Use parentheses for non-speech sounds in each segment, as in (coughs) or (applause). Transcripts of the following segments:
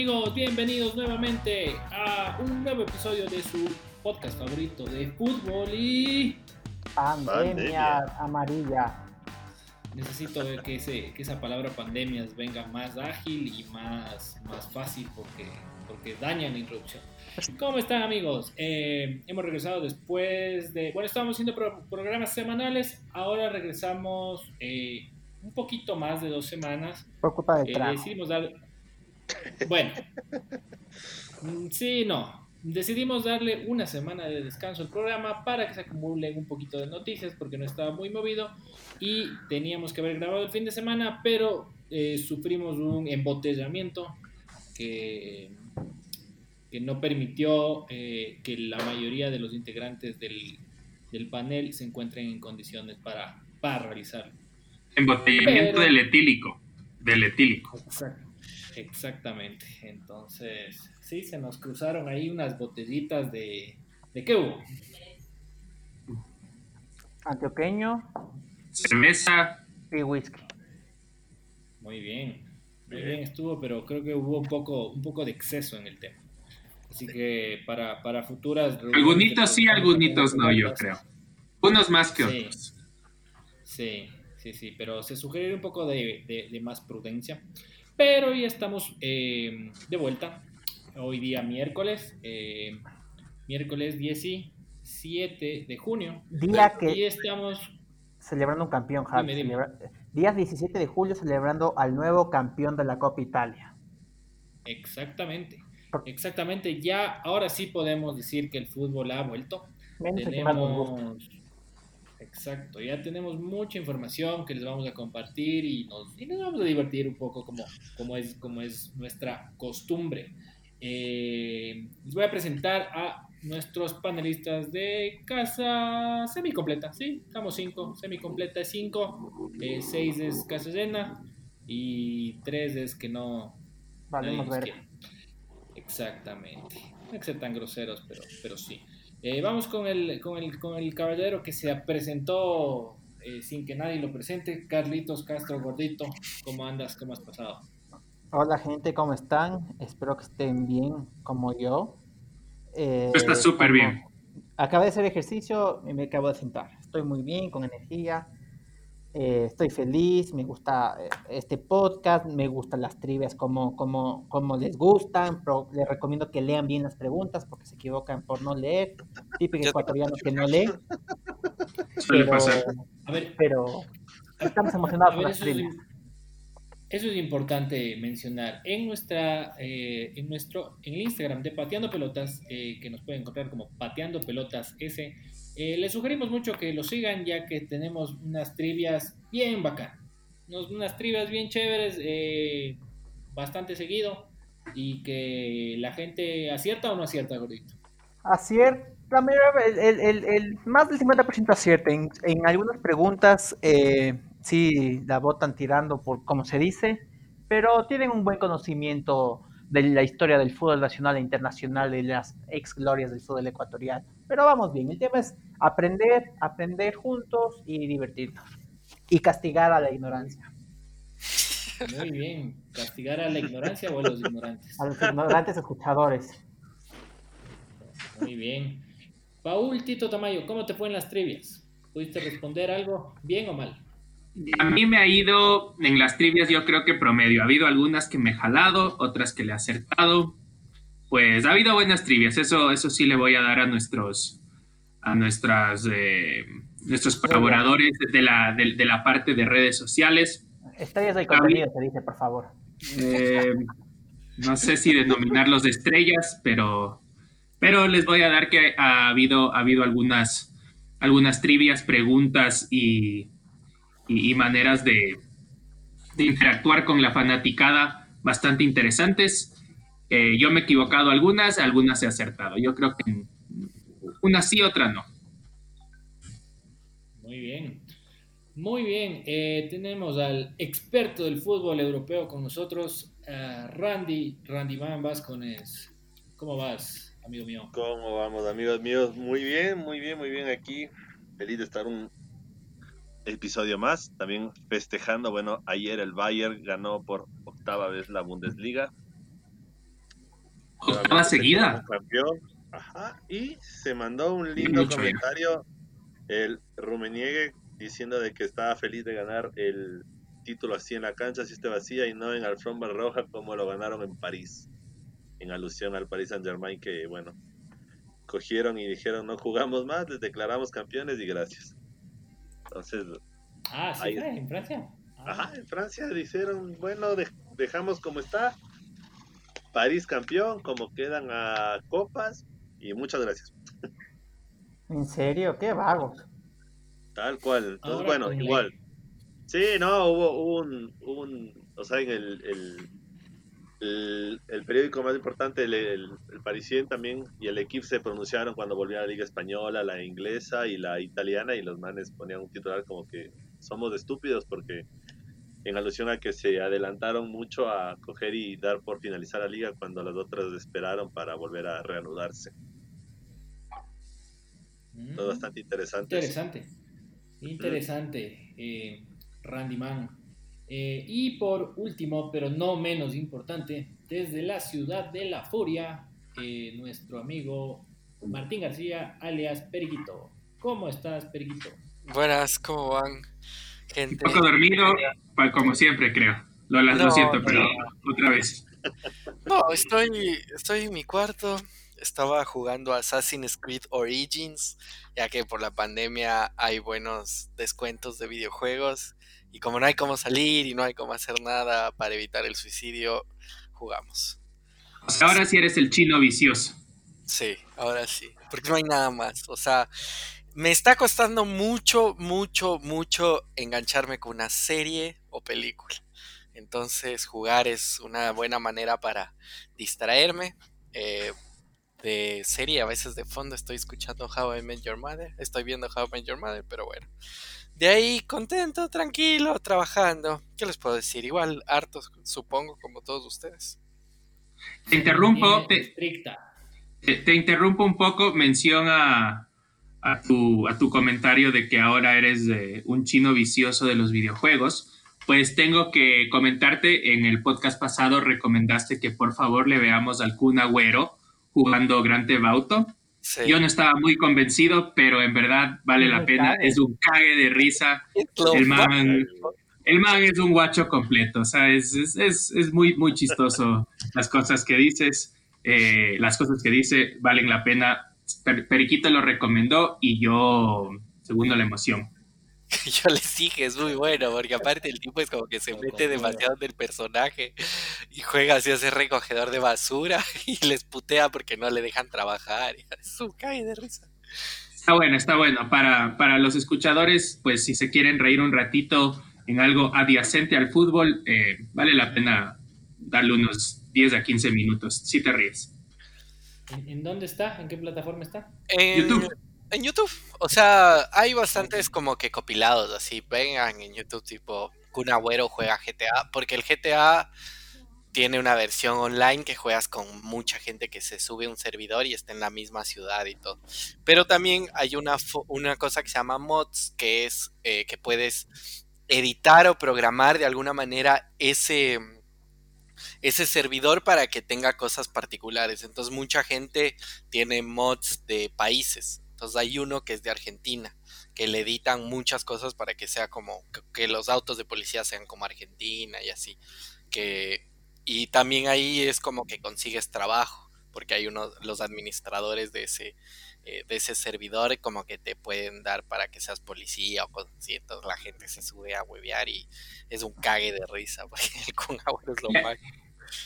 amigos? Bienvenidos nuevamente a un nuevo episodio de su podcast favorito de fútbol y... Pandemia, amarilla. Necesito que, ese, que esa palabra pandemias venga más ágil y más, más fácil porque, porque dañan la introducción. ¿Cómo están amigos? Eh, hemos regresado después de... Bueno, estábamos haciendo programas semanales, ahora regresamos eh, un poquito más de dos semanas. Por culpa de eh, decidimos dar... Bueno, mm, sí, no. Decidimos darle una semana de descanso al programa para que se acumule un poquito de noticias porque no estaba muy movido y teníamos que haber grabado el fin de semana, pero eh, sufrimos un embotellamiento que, que no permitió eh, que la mayoría de los integrantes del, del, panel se encuentren en condiciones para, para realizarlo. Embotellamiento del etílico. Del etílico. Exacto. Exactamente. Entonces, sí, se nos cruzaron ahí unas botellitas de... ¿De qué hubo? Antioqueño. Cerveza. Y whisky. Muy bien. Muy bien estuvo, pero creo que hubo un poco, un poco de exceso en el tema. Así que para, para futuras... Algunitos sí, algunitos no, yo creo. Unos más que otros. Sí, sí, sí, pero se sugiere un poco de, de más prudencia. Pero ya estamos eh, de vuelta. Hoy día miércoles, eh, miércoles 17 de junio. Día que y estamos celebrando un campeón, Javi. Día 17 de julio celebrando al nuevo campeón de la Copa Italia. Exactamente. Exactamente. Ya ahora sí podemos decir que el fútbol ha vuelto. Tenemos Exacto, ya tenemos mucha información que les vamos a compartir y nos, y nos vamos a divertir un poco como, como, es, como es nuestra costumbre. Eh, les voy a presentar a nuestros panelistas de casa semi-completa, ¿sí? Estamos cinco, semi-completa es cinco, eh, seis es casa llena y tres es que no... Vale, ver. Exactamente. No hay que ser tan groseros, pero, pero sí. Eh, vamos con el, con, el, con el caballero que se presentó eh, sin que nadie lo presente, Carlitos Castro Gordito. ¿Cómo andas? ¿Cómo has pasado? Hola gente, ¿cómo están? Espero que estén bien como yo. Eh, Está súper bien. Acabé de hacer ejercicio y me acabo de sentar. Estoy muy bien, con energía. Eh, estoy feliz, me gusta eh, este podcast, me gustan las trivias como, como, como les gustan, pero les recomiendo que lean bien las preguntas porque se equivocan por no leer. Típico ecuatoriano que no lee. Pero, a ver, pero estamos emocionados con las trivias. eso es importante mencionar. En nuestra, eh, en nuestro, en el Instagram de Pateando Pelotas, que nos pueden encontrar como Pateando Pelotas S, eh, les sugerimos mucho que lo sigan ya que tenemos unas trivias bien bacán. Unas trivias bien chéveres, eh, bastante seguido y que la gente acierta o no acierta, gordito. Acierta, el, el, el, más del 50% acierta. En, en, algunas preguntas eh, sí la votan tirando por como se dice, pero tienen un buen conocimiento de la historia del fútbol nacional e internacional, de las ex glorias del fútbol ecuatoriano. Pero vamos bien, el tema es aprender, aprender juntos y divertirnos. Y castigar a la ignorancia. Muy bien, castigar a la ignorancia o a los ignorantes. A los ignorantes escuchadores. Muy bien. Paul Tito Tamayo, ¿cómo te fue en las trivias? ¿Pudiste responder algo bien o mal? A mí me ha ido en las trivias, yo creo que promedio. Ha habido algunas que me he jalado, otras que le he acertado. Pues ha habido buenas trivias, eso, eso sí le voy a dar a nuestros, a nuestras, eh, nuestros colaboradores de la, de, la parte de redes sociales. Estrellas del contenido, se dice, por favor. Eh, no sé si denominarlos de estrellas, pero, pero les voy a dar que ha habido, ha habido algunas, algunas trivias, preguntas y, y, maneras de, interactuar con la fanaticada bastante interesantes. Eh, yo me he equivocado algunas, algunas he acertado. Yo creo que una sí, otra no. Muy bien. Muy bien. Eh, tenemos al experto del fútbol europeo con nosotros, Randy, Randy Van Vascones. ¿Cómo vas, amigo mío? ¿Cómo vamos, amigos míos? Muy bien, muy bien, muy bien aquí. Feliz de estar un, episodio más, también festejando, bueno, ayer el Bayern ganó por octava vez la Bundesliga. Octava seguida. Campeón. Ajá. Y se mandó un lindo comentario el Rumeniegue diciendo de que estaba feliz de ganar el título así en la cancha, así esté vacía y no en alfombra roja como lo ganaron en París. En alusión al Paris Saint Germain que, bueno, cogieron y dijeron no jugamos más, les declaramos campeones y gracias. Entonces... Ah, sí, en Francia. Ajá, en Francia dijeron, bueno, dejamos como está. París campeón, como quedan a copas y muchas gracias. (laughs) ¿En serio? Qué vagos. Tal cual. Entonces, bueno, igual. Sí, no, hubo, un, un, o sea, en el, el, el, periódico más importante, el, el, Parisien también, y el equipo se pronunciaron cuando volvió a la Liga Española, la inglesa y la italiana, y los manes ponían un titular como que somos estúpidos porque en alusión a que se adelantaron mucho a coger y dar por finalizar la liga cuando las otras esperaron para volver a reanudarse. Todo mm. bastante interesante. Interesante. Interesante, eh, Randy Man. Eh, y por último, pero no menos importante, desde la ciudad de la furia, eh, nuestro amigo Martín García, alias Periquito. ¿Cómo estás, Periquito? Buenas, ¿cómo van? Un poco dormido, como siempre, creo. Lo, siento, pero otra vez. No, estoy, estoy en mi cuarto. Estaba jugando Assassin's Creed Origins, ya que por la pandemia hay buenos descuentos de videojuegos. Y como no hay cómo salir y no hay cómo hacer nada para evitar el suicidio, jugamos. Ahora sí eres el chino vicioso. Sí, ahora sí. Porque no hay nada más. O sea, me está costando mucho, mucho, mucho engancharme con una serie o película. Entonces jugar es una buena manera para distraerme. Eh, de serie, a veces de fondo estoy escuchando How I Met Your Mother, estoy viendo How I Met Your Mother, pero bueno. De ahí contento, tranquilo, trabajando. ¿Qué les puedo decir? Igual harto, supongo, como todos ustedes. Te interrumpo. Te, te, interrumpo un poco. Menciona a tu, a tu comentario de que ahora eres un chino vicioso de los videojuegos, pues tengo que comentarte, en el podcast pasado recomendaste que por favor le veamos al Kun Agüero jugando Grand Theft Auto. Yo no estaba muy convencido, pero en verdad vale la pena. Es un cague de risa. El man, el man es un guacho completo. O sea, es, es, es, muy, muy chistoso (laughs) las cosas que dices. Eh, las cosas que dice valen la pena Periquito lo recomendó y yo, segundo la emoción. (laughs) Yo les dije, es muy bueno, porque aparte el tipo es como que se mete demasiado en el personaje y juega así a ser recogedor de basura (laughs) y les putea porque no le dejan trabajar. (laughs) Es un cae de risa. Está bueno, está bueno. Para, para los escuchadores, pues si se quieren reír un ratito en algo adyacente al fútbol, eh, vale la pena darle unos 10 a 15 minutos, si te ríes. ¿En, dónde está? ¿En qué plataforma está? En YouTube. En YouTube. O sea, hay bastantes como que copilados así. Vengan en YouTube tipo Kun Agüero juega GTA. Porque el GTA tiene una versión online que juegas con mucha gente que se sube a un servidor y está en la misma ciudad y todo. Pero también hay una, una cosa que se llama mods, que es eh, que puedes editar o programar de alguna manera ese ese servidor para que tenga cosas particulares. Entonces mucha gente tiene mods de países. Entonces hay uno que es de Argentina, que le editan muchas cosas para que sea como que los autos de policía sean como Argentina y así. Que y también ahí es como que consigues trabajo, porque hay unos los administradores de ese eh, de ese servidor como que te pueden dar para que seas policía o. Entonces la gente se sube a huevear y es un cague de risa, (laughs) porque con agua es lo más.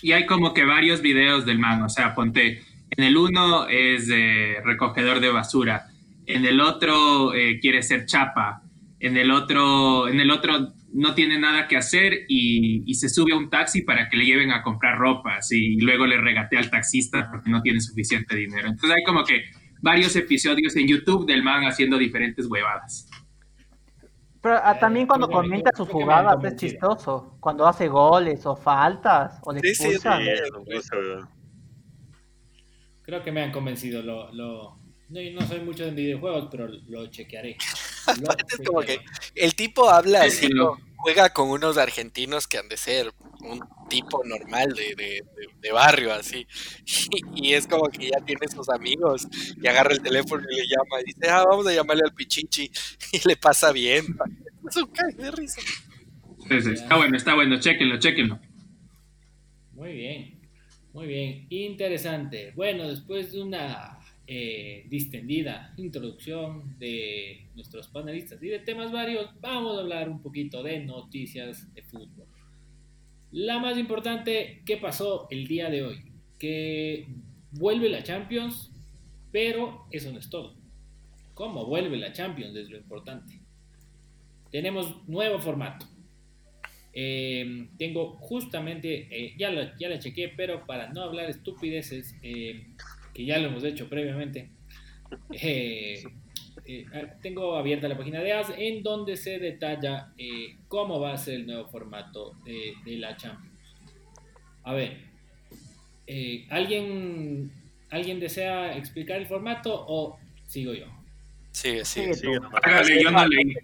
Y hay como que varios videos del man, o sea, ponte, en el uno es de recogedor de basura, en el otro eh, quiere ser chapa, en el otro, en el otro no tiene nada que hacer y, se sube a un taxi para que le lleven a comprar ropa y luego le regatea al taxista porque no tiene suficiente dinero. Entonces hay como que varios episodios en YouTube del man haciendo diferentes huevadas. Pero ah, también cuando comenta sus jugadas es chistoso. Cuando hace goles o faltas o le expulsan. Creo que me han convencido. Lo, lo... No, no, soy mucho en videojuegos, pero lo chequearé. (laughs) es como que el tipo habla así juega con unos argentinos que han de ser un tipo normal de, de, barrio, así. (laughs) Y, es como que ya tiene sus amigos y agarra el teléfono y le llama y dice, ah, vamos a llamarle al Pichichi (laughs) y le pasa bien. Es un de risa. Está bueno, está bueno, chequenlo, chequenlo. Muy bien, muy bien, interesante. Bueno, después de una eh, distendida introducción de nuestros panelistas y de temas varios, vamos a hablar un poquito de noticias de fútbol. La más importante, ¿qué pasó el día de hoy? Que vuelve la Champions, pero eso no es todo. ¿Cómo vuelve la Champions? Es lo importante. Tenemos nuevo formato. Eh, tengo justamente, eh, ya, la, ya la chequé, pero para no hablar estupideces, que ya lo hemos hecho previamente, (laughs) eh, eh, tengo abierta la página de AS en donde se detalla eh, cómo va a ser el nuevo formato de, la Champions. A ver, ¿alguien, ¿alguien desea explicar el formato o sigo yo? Sí, sí, sí. yo no leí.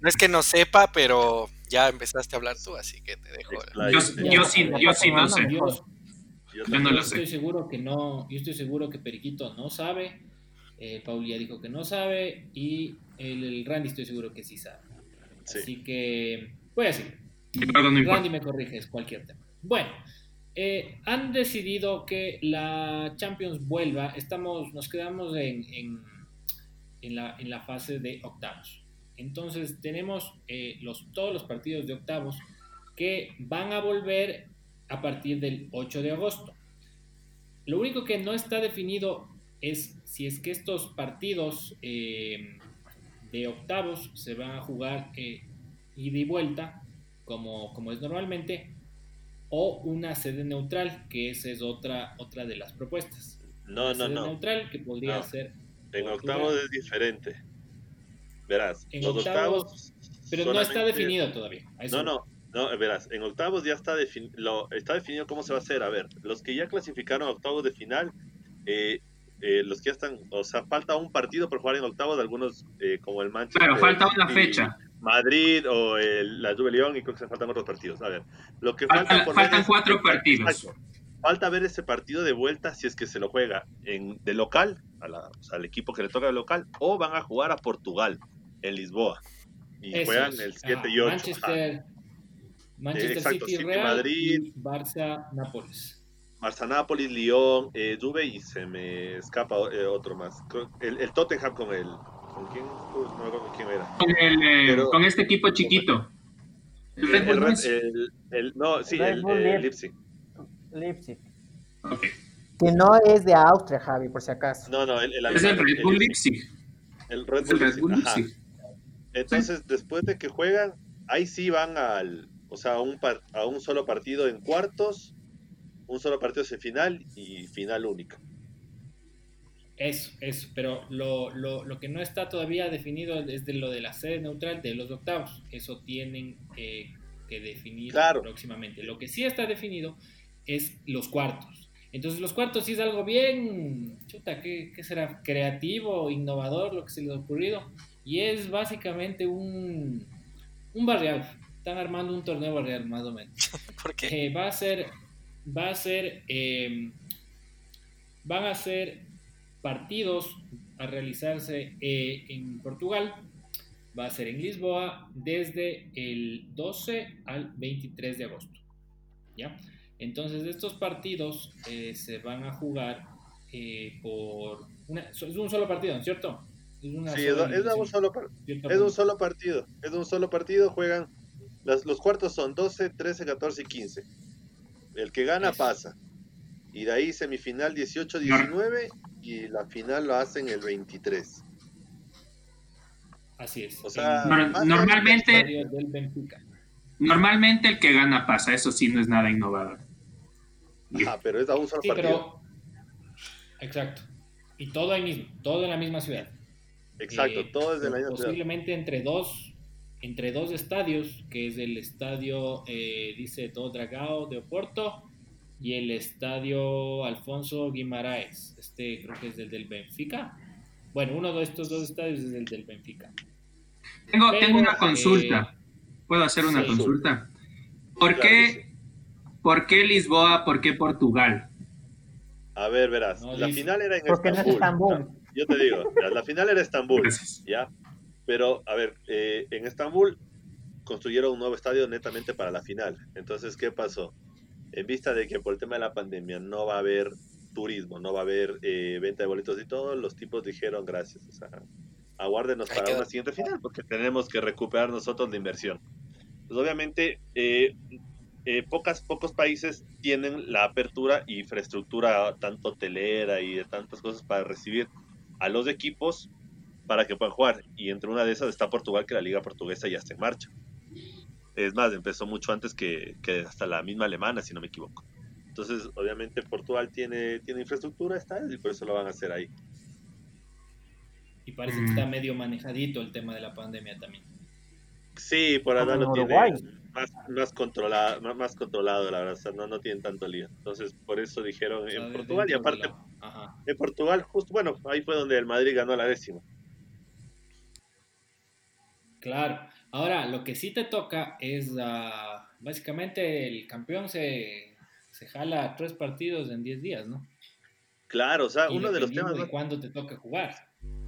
No es que no sepa, pero ya empezaste a hablar tú, así que te dejo. Yo, yo, sí, yo sí no sé. Yo, no lo estoy seguro que no, yo estoy seguro que Periquito no sabe, eh, Paul dijo que no sabe y el, Randy estoy seguro que sí sabe. Así que voy a decir. Randy me corrige, es cualquier tema. Bueno, eh, han decidido que la Champions vuelva. Estamos, nos quedamos en, en, la, en la fase de octavos. Entonces tenemos eh, los, todos los partidos de octavos que van a volver a partir del 8 de agosto. Lo único que no está definido es si es que estos partidos eh, de octavos se van a jugar eh, ida y vuelta, como, como es normalmente, o una sede neutral, que esa es otra, otra de las propuestas. No, no, no. neutral, que podría ser. En octavos es diferente. Verás, en octavos, pero no está definido todavía. No, no, no, verás, en octavos ya está, lo, está definido cómo se va a hacer. A ver, los que ya clasificaron a octavos de final, eh, eh, los que ya están, o sea, falta un partido por jugar en octavos de algunos, eh, como el Manchester. Claro, falta una fecha. Madrid o el, la Juve León y creo que se faltan otros partidos. A ver, lo que falta faltan cuatro partidos. Falta ver ese partido de vuelta si es que se lo juega en, de local, al equipo que le toca de local, o van a jugar a Portugal, en Lisboa. Y juegan el 7 y 8. Manchester, Manchester City, Real Madrid, Barça, Nápoles. Barça, Nápoles, Lyon, eh, Juve y se me escapa eh, otro más. El, el, Tottenham con el. ¿Con quién? no me acuerdo quién era. Con, el, eh, con este equipo chiquito. El, el, el, no, sí, el, Leipzig. Leipzig. Okay. Que no es de Austria, Javi, por si acaso. No, no, el, es el Red Bull Leipzig. El Red Bull, Leipzig. Entonces, después de que juegan, ahí sí van al, o sea, un a un solo partido en cuartos, un solo partido en final y final único. Eso, eso, pero lo, lo, lo, que no está todavía definido es de lo de la sede neutral de los octavos. Eso tienen que definir próximamente. Lo que sí está definido es los cuartos. Entonces los cuartos sí es algo bien, chuta, ¿qué, qué será? Creativo, innovador, lo que se les ha ocurrido. Y es básicamente un, un barrial están armando un torneo real, más o menos. (laughs) ¿Por qué? Eh, va a ser, va a ser, em, van a ser partidos a realizarse eh, en Portugal, va a ser en Lisboa desde el 12 al 23 de agosto. ¿Ya? Entonces estos partidos eh, se van a jugar por una, es un solo partido, ¿cierto? Es sí, es, un solo, es un solo partido, es un solo partido, juegan los cuartos son 12, 13, 14 y 15. El que gana pasa. Y de ahí semifinal 18, 19 y la final lo hacen el 23. Así es. O sea, normalmente normalmente el que gana pasa, eso sí no es nada innovador. Ah, pero es a un solo partido. Exacto. Y todo ahí mismo, todo en la misma ciudad. Exacto, eh, todo es de la misma ciudad. Posiblemente entre dos entre dos estadios, que es el estadio, eh, dice Do Dragao de Oporto y el estadio Alfonso Guimaraes. Este creo que es el del Benfica. Bueno, uno de estos dos estadios es el del Benfica. Tengo, tengo una consulta. ¿Puedo hacer una consulta? ¿Por qué, ¿Por qué Lisboa? ¿Por qué Portugal? A ver, verás, la final era en Estambul. Yo te digo, la final era Estambul, ¿ya? Pero, a ver, eh, en Estambul construyeron un nuevo estadio netamente para la final. Entonces, ¿qué pasó? En vista de que por el tema de la pandemia no va a haber turismo, no va a haber eh, venta de boletos y todo, los tipos dijeron gracias. O sea, aguárdenos para una siguiente final porque tenemos que recuperar nosotros la inversión. Pues obviamente, eh, eh, pocas, pocos países tienen la apertura y infraestructura tanto hotelera y de tantas cosas para recibir a los equipos para que puedan jugar. Y entre una de esas está Portugal, que la liga portuguesa ya está en marcha. Es más, empezó mucho antes que, que hasta la misma alemana, si no me equivoco. Entonces, obviamente Portugal tiene, tiene infraestructura, está, y por eso lo van a hacer ahí. Y parece que está mm. medio manejadito el tema de la pandemia también. Sí, por ahora no tiene más, más, controlado, más, controlado, la verdad, no, no tienen tanto lío. Entonces, por eso dijeron en Portugal, y aparte, en Portugal, justo, bueno, ahí fue donde el Madrid ganó la décima. Claro, ahora lo que sí te toca es, básicamente, el campeón se, se jala tres partidos en diez días, ¿no? Claro, o sea, uno de los temas... De cuándo te toca jugar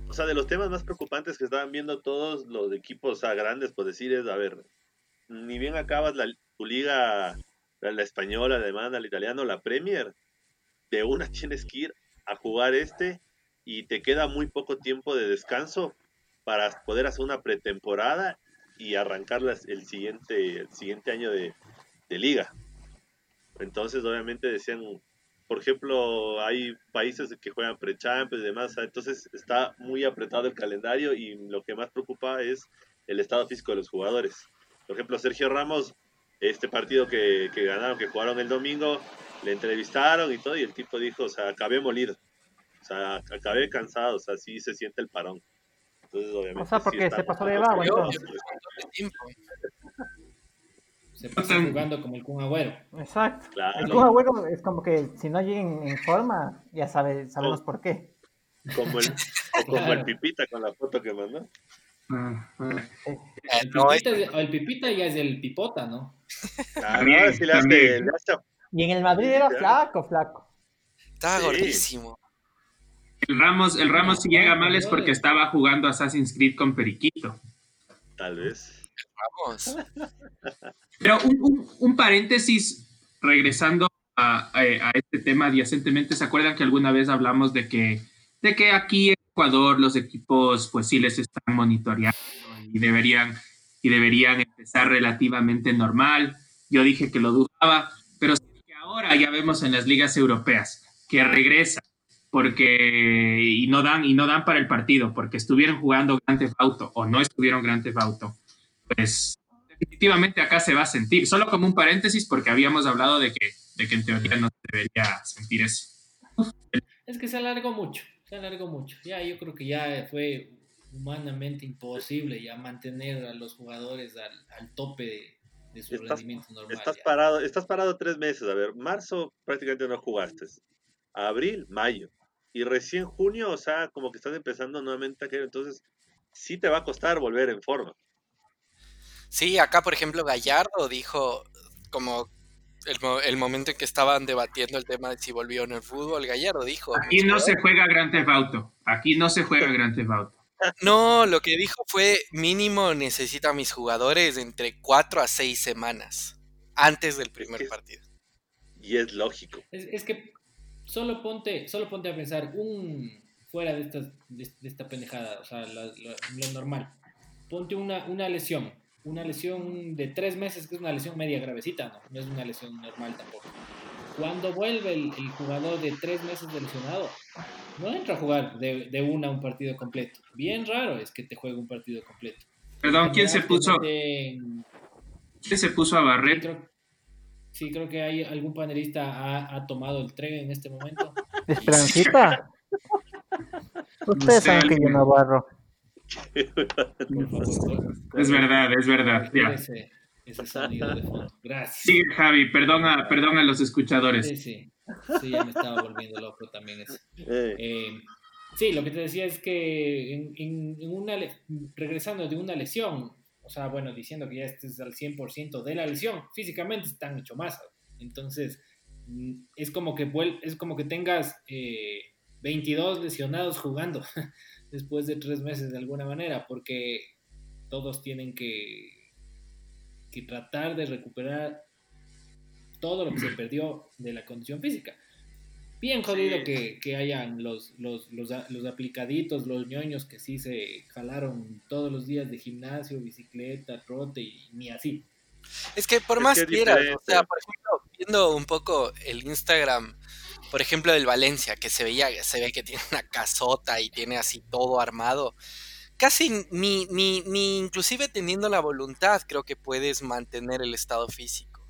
o sea, de los temas más preocupantes que estaban viendo todos los equipos grandes, por decir, es, a ver, ni bien acabas la, tu liga, la, española, la alemana, la italiana, la Premier, de una (laughs) tienes que ir a jugar este y te queda muy poco tiempo de descanso para poder hacer una pretemporada y arrancar el siguiente, el siguiente año de, de liga. Entonces, obviamente decían, por ejemplo, hay países que juegan pre-champions y demás, entonces está muy apretado el calendario y lo que más preocupa es el estado físico de los jugadores. Por ejemplo, Sergio Ramos, este partido que, ganaron, que jugaron el domingo, le entrevistaron y todo, y el tipo dijo, o sea, acabé molido, o sea, acabé cansado, o sea, sí se siente el parón. Entonces, obviamente. O sea, porque se pasó de vago, entonces. Se pasa jugando como el Kun Agüero. Exacto. El Kun Agüero es como que si no llegan en forma, ya sabe, sabemos por qué. Como el, como el Pipita con la foto que mandó. Ah, ah. El, pipita, el, Pipita ya es el Pipota, ¿no? Claro, sí le hace, le hace... Y en el Madrid era flaco, flaco. Estaba gordísimo. El Ramos, el Ramos si llega mal es porque estaba jugando Assassin's Creed con Periquito. Tal vez. Vamos. (laughs) Pero un, paréntesis, regresando a, este tema adyacentemente, ¿se acuerdan que alguna vez hablamos de que, de que aquí en Ecuador los equipos pues sí les están monitoreando y deberían, y deberían empezar relativamente normal? Yo dije que lo dudaba, pero que ahora ya vemos en las ligas europeas que regresa porque y no dan y no dan para el partido porque estuvieron jugando Grand Theft Auto o no estuvieron Grand Theft Auto pues definitivamente acá se va a sentir. Solo como un paréntesis, porque habíamos hablado de que, de que en teoría no se debería sentir eso. Es que se alargó mucho, se alargó mucho. Ya yo creo que ya fue humanamente imposible ya mantener a los jugadores al, tope de, su rendimiento normal. Estás parado, estás parado tres meses. A ver, marzo prácticamente no jugaste. Abril, mayo. Y recién junio, o sea, como que estás empezando nuevamente a caer. Entonces, sí te va a costar volver en forma. Sí, acá por ejemplo Gallardo dijo como el, momento en que estaban debatiendo el tema de si volvió en el fútbol, Gallardo dijo... Aquí no se juega Gran Theft Auto, aquí no se juega Gran Theft Auto. (laughs) No, lo que dijo fue mínimo necesito a mis jugadores entre cuatro a seis semanas antes del primer partido. Y es lógico. Es, que solo ponte, solo ponte a pensar un fuera de, esta, de, esta pendejada, o sea, lo, normal. Ponte una, una lesión una lesión de tres meses, que es una lesión media gravecita, no, no es una lesión normal tampoco. Cuando vuelve el, jugador de tres meses de lesionado, no entra a jugar de, de, una un partido completo. Bien raro es que te juegue un partido completo. Perdón, ¿quién se puso? ¿Quién se puso a barrer? Sí, creo, que hay algún panelista ha, ha tomado el tren en este momento. ¿Esperancita? (laughs) Ustedes saben que yo no barro. (laughs) es verdad, es verdad. Ese, ese, sonido de fondo. Gracias. Sí, Javi, perdona, perdona a los escuchadores. Sí, sí. Sí, ya me estaba volviendo loco también eso. Eh. Eh, sí, lo que te decía es que en, en, una regresando de una lesión, o sea, bueno, diciendo que ya estés al 100% de la lesión, físicamente están mucho más. Entonces, mm, es como que, es como que tengas 22 eh, lesionados jugando (laughs) después de tres meses de alguna manera, porque todos tienen que, que tratar de recuperar todo lo que se perdió de la condición física. Bien jodido que, que, hayan los, los, los, los, aplicaditos, los ñoños que sí se jalaron todos los días de gimnasio, bicicleta, trote y ni así. Es que por más quieras, o sea, por ejemplo, viendo un poco el Instagram, por ejemplo, del Valencia, que se veía, se ve que tiene una casota y tiene así todo armado. Casi ni, ni, ni inclusive teniendo la voluntad, creo que puedes mantener el estado físico.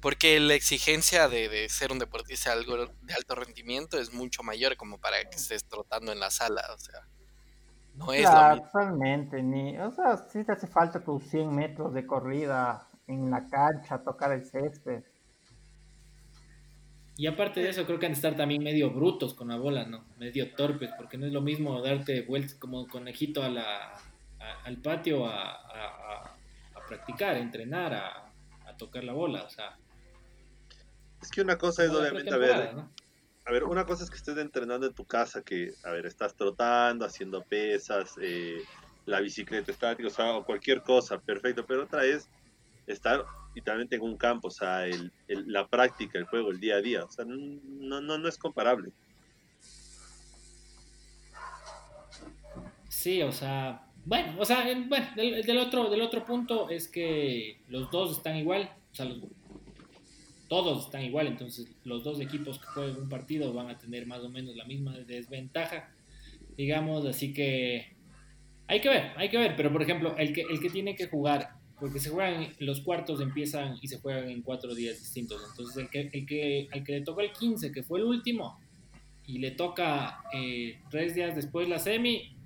Porque la exigencia de, ser un deportista algo de alto rendimiento es mucho mayor como para que estés trotando en la sala, o sea, no es lo Totalmente, ni, o sea, si te hace falta tus 100 metros de corrida en la cancha, tocar el césped. Y aparte de eso, creo que han de estar también medio brutos con la bola, ¿no? Medio torpes, porque no es lo mismo darte vueltas como conejito a la, al patio a, a, practicar, a entrenar, a, tocar la bola, o sea es que una cosa es obviamente, a ver, a ver, una cosa es que estés entrenando en tu casa, que, a ver, estás trotando, haciendo pesas, eh, la bicicleta estática, o sea, o cualquier cosa, perfecto, pero otra es estar literalmente en un campo, o sea, el, la práctica, el juego, el día a día, o sea, no, no, no es comparable. Sí, o sea, bueno, o sea, bueno, del, del, otro, del otro punto es que los dos están igual, o sea, los, todos están igual, entonces los dos equipos que jueguen un partido van a tener más o menos la misma desventaja, digamos, así que hay que ver, hay que ver, pero por ejemplo, el que, el que tiene que jugar, porque se juegan, los cuartos empiezan y se juegan en cuatro días distintos, entonces el que, el que, al que le tocó el 15, que fue el último, y le toca eh, tres días después la semi,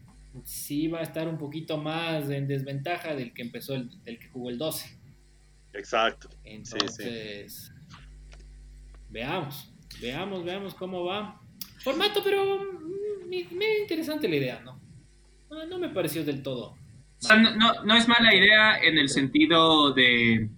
sí va a estar un poquito más en desventaja del que empezó, el, del que jugó el 12. Exacto. Entonces, Veamos, veamos, veamos cómo va. Formato, pero mm, me, interesante la idea, ¿no? ¿no? me pareció del todo. No, no, es mala idea en el sentido de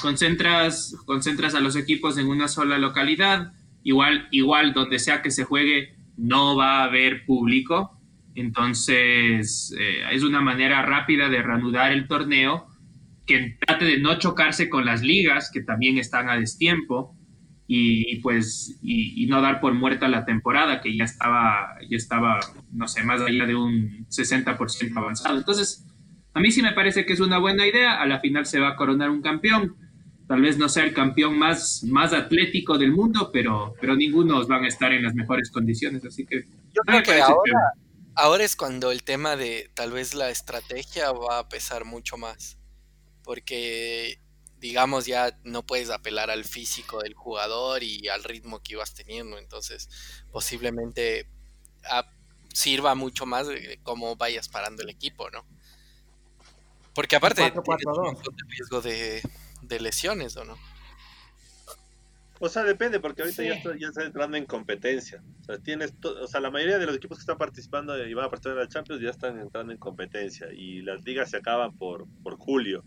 concentras, concentras a los equipos en una sola localidad. Igual, igual donde sea que se juegue, no va a haber público. Entonces, eh, es una manera rápida de reanudar el torneo que trate de no chocarse con las ligas que también están a destiempo y, pues y, no dar por muerta la temporada que ya estaba ya estaba no sé más allá de un 60% avanzado entonces a mí sí me parece que es una buena idea a la final se va a coronar un campeón tal vez no sea el campeón más más atlético del mundo pero pero ninguno van a estar en las mejores condiciones así que yo creo que ahora ahora es cuando el tema de tal vez la estrategia va a pesar mucho más porque digamos, ya no puedes apelar al físico del jugador y al ritmo que ibas teniendo. Entonces, posiblemente ah, sirva mucho más de cómo vayas parando el equipo, ¿no? Porque aparte tienes un riesgo de, lesiones, ¿o no? O sea, depende, porque ahorita ya, está, ya está entrando en competencia. O sea, tienes o sea, la mayoría de los equipos que están participando y van a participar en la Champions ya están entrando en competencia. Y las ligas se acaban por, por julio.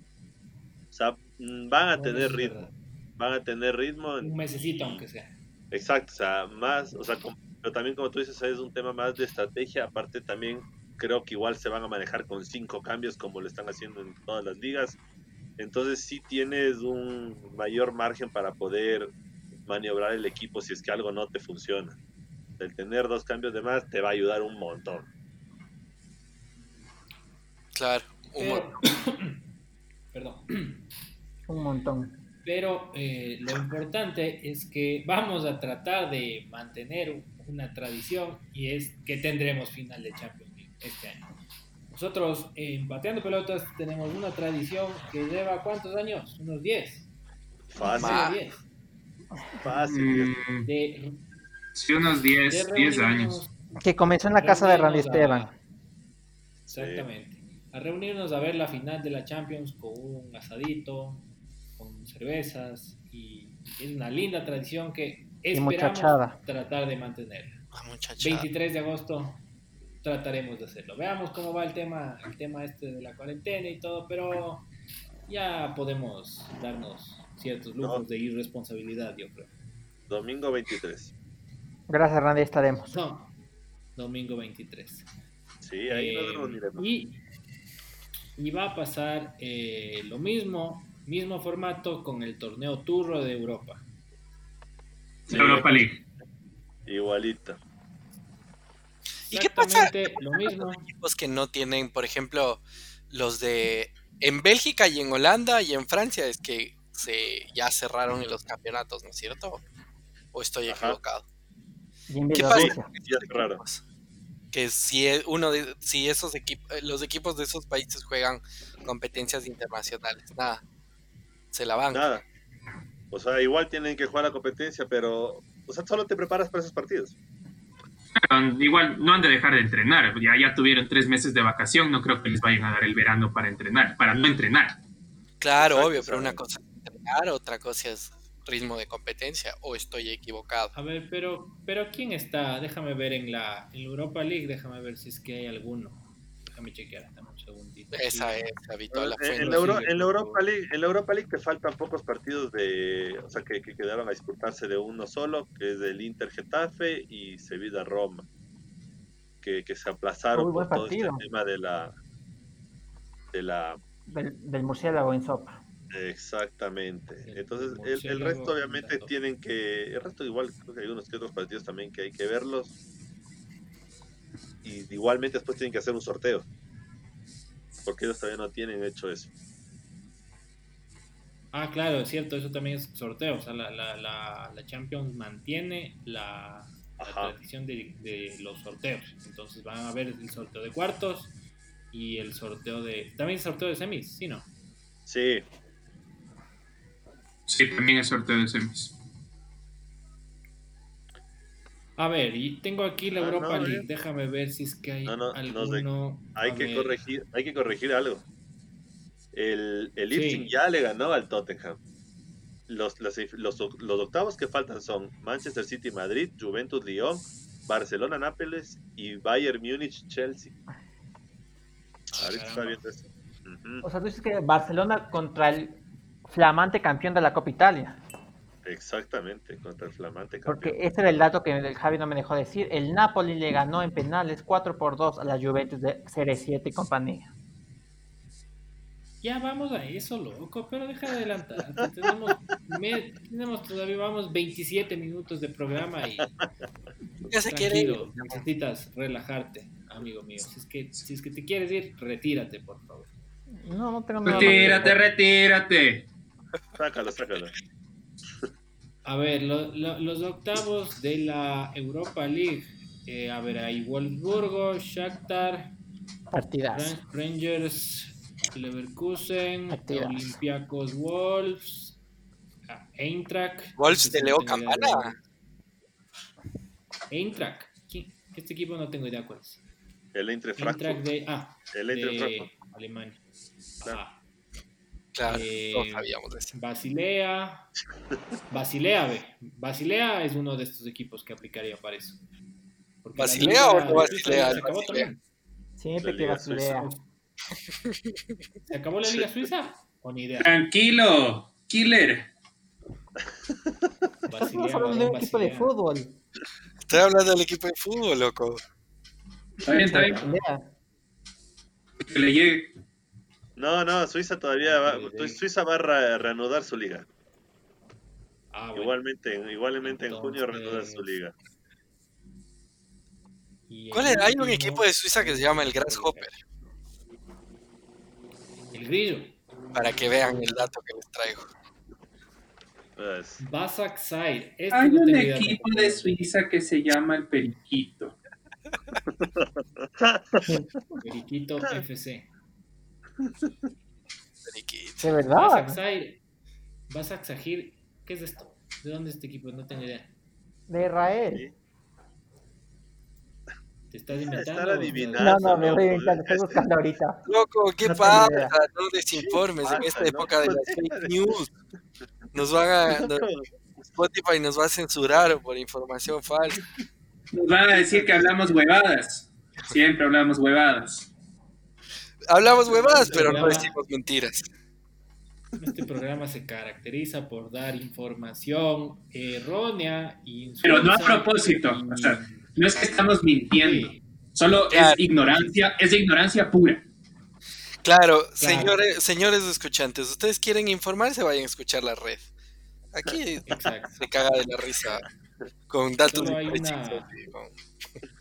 O sea, mm, van a tener ritmo. Van a tener ritmo. Un mesecito, aunque sea. Exacto, o sea, más, o sea, pero también como tú dices, es un tema más de estrategia. Aparte, también creo que igual se van a manejar con cinco cambios, como lo están haciendo en todas las ligas. Entonces, sí tienes un mayor margen para poder maniobrar el equipo si es que algo no te funciona. El tener dos cambios de más te va a ayudar un montón. Claro, un montón. (coughs) Perdón. (coughs) Un montón. Pero eh, lo importante es que vamos a tratar de mantener una tradición y es que tendremos final de Champions este año. Nosotros en Bateando Pelotas tenemos una tradición que lleva cuántos años? Unos 10. Fácil. Fácil. Mm. sí, unos 10, 10 años. Que comenzó en la casa de Randy Esteban. Exactamente a reunirnos a ver la final de la Champions con un asadito, con cervezas y es una linda tradición que esperamos tratar de mantener. 23 de agosto, trataremos de hacerlo. Veamos cómo va el tema, el tema este de la cuarentena y todo, pero ya podemos darnos ciertos lujos de irresponsabilidad, yo creo. Domingo 23. Gracias, Randy, estaremos. No, domingo 23. Sí, ahí nos eh, y, y, va a pasar eh, lo mismo, mismo formato con el torneo Turro de Europa. Europa League. Igualita. ¿Y qué pasa? Lo mismo. equipos que no tienen, por ejemplo, los de en Bélgica y en Holanda y en Francia es que se ya cerraron los campeonatos, ¿no es cierto? ¿O estoy equivocado? ¿Qué pasa? Que si e, uno de, si esos equipos, eh, los equipos de esos países juegan competencias internacionales, nada, se la van. Nada. O sea, igual tienen que jugar la competencia, pero, o sea, solo te preparas para esos partidos. Igual no han de dejar de entrenar, ya, ya tuvieron tres meses de vacación, no creo que les vayan a dar el verano para entrenar, para no entrenar. Claro, obvio, pero una cosa es entrenar, otra cosa es ritmo de competencia, o estoy equivocado. A ver, pero, pero ¿quién está? Déjame ver en la, en Europa League, déjame ver si es que hay alguno. Déjame chequear, un segundito. Esa es habitual. La en, la en, la Europa League, en la Europa League te faltan pocos partidos de, o sea, que, que quedaron a disputarse de uno solo, que es del Inter Getafe y Sevilla Roma, que, que se aplazaron por todo este tema de la, de la del, del murciélago en sopa. Exactamente. Entonces, el, el, resto obviamente tienen que, el resto igual, creo que hay unos que otros partidos también que hay que verlos y igualmente después tienen que hacer un sorteo. Porque ellos todavía no tienen hecho eso. Ah, claro, es cierto, eso también es sorteo. O sea, la, la, la, Champions mantiene la, tradición de, de, los sorteos. Entonces van a ver el sorteo de cuartos y el sorteo de. También el sorteo de semis, ¿sí no? Sí. Sí, también el sorteo de semis. A ver, y tengo aquí la ah, Europa League. Déjame ver si es que hay alguno. hay que corregir, hay que corregir algo. El, el ya le ganó al Tottenham. Los, los, los, octavos que faltan son Manchester City, Madrid, Juventus, Lyon, Barcelona, Nápoles y Bayern Múnich, Chelsea. Ahorita está viendo esto. O sea, tú dices que Barcelona contra el flamante campeón de la Copa Italia. Exactamente, contra el flamante campeón. Porque ese era el dato que el Javi no me dejó decir. El Napoli le ganó en penales 4 por 2 a la Juventus de Serie 7 y compañía. Ya vamos a eso, loco, pero deja de adelantar. tenemos, tenemos todavía, vamos 27 minutos de programa y... Ya se quiere necesitas relajarte, amigo mío. Si es, que, si es que te quieres ir, retírate, por favor. No, no tengo nada. Retírate, retírate. Sácalo, sácalo. A ver, los octavos de la Europa League. Eh, a ver, hay Wolfsburgo, Shakhtar, Partidas. Rangers, Leverkusen, Olympiacos Wolves, ah, Eintracht. Wolves de Leo Campana. Eintracht. Este equipo no tengo idea cuál es. El Eintracht de, ah, el Eintracht de Alemania. Ah. Claro, eh, no sabíamos de eso. Basilea. Basilea, ve. Basilea es uno de estos equipos que aplicaría para eso. ¿Basilea o no Basilea? Se acabó también. Siempre que Basilea. ¿Se acabó la Liga Suiza? O ni idea. Tranquilo, killer. Basilea, Estamos hablando de un equipo de fútbol. Estoy hablando del equipo de fútbol, loco. Está bien, está bien. Que le llegue. No, no, Suiza todavía va, Suiza va a reanudar su liga. Ah, igualmente, igualmente en junio reanudar su liga. ¿Cuál es? Hay un equipo de Suiza que se llama el Grasshopper. El grillo. Para que vean el dato que les traigo. Pues. Basak Este Hay un equipo de Suiza que se llama el Periquito. (laughs) Periquito FC. ¿De verdad? Vas a exagir. ¿Qué es esto? ¿De dónde es este equipo? No tengo idea. De Israel. ¿Te estás inventando? No, no, me voy a inventar, estoy buscando ahorita. Loco, ¿qué pasa? No desinformes en esta época de las fake news. Nos van a. (laughs) Spotify nos va a censurar por información falsa. Nos van a decir que hablamos huevadas. Siempre hablamos huevadas. Hablamos huevadas, pero no decimos mentiras. Este programa se caracteriza por dar información errónea y Pero no a propósito, o sea, no es que estamos mintiendo, solo es ignorancia, es de ignorancia pura. Claro, señores, señores escuchantes, ustedes quieren informarse, vayan a escuchar la red. Aquí se caga de la risa con datos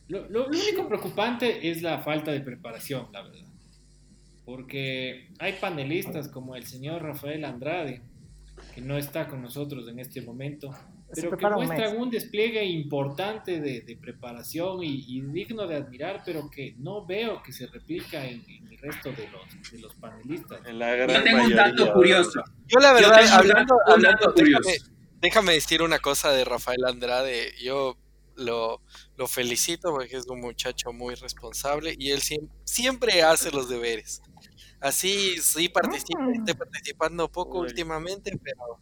lo, único preocupante es la falta de preparación, la verdad. Porque hay panelistas como el señor Rafael Andrade, que no está con nosotros en este momento, pero que muestran un, despliegue importante de, preparación y, digno de admirar, pero que no veo que se replica en, el resto de los, de los panelistas. Yo tengo un dato curioso. Yo la verdad, hablando, déjame decir una cosa de Rafael Andrade. Yo lo, lo felicito porque es un muchacho muy responsable y él siempre, hace los deberes. Así sí participa, ah. participando poco últimamente, pero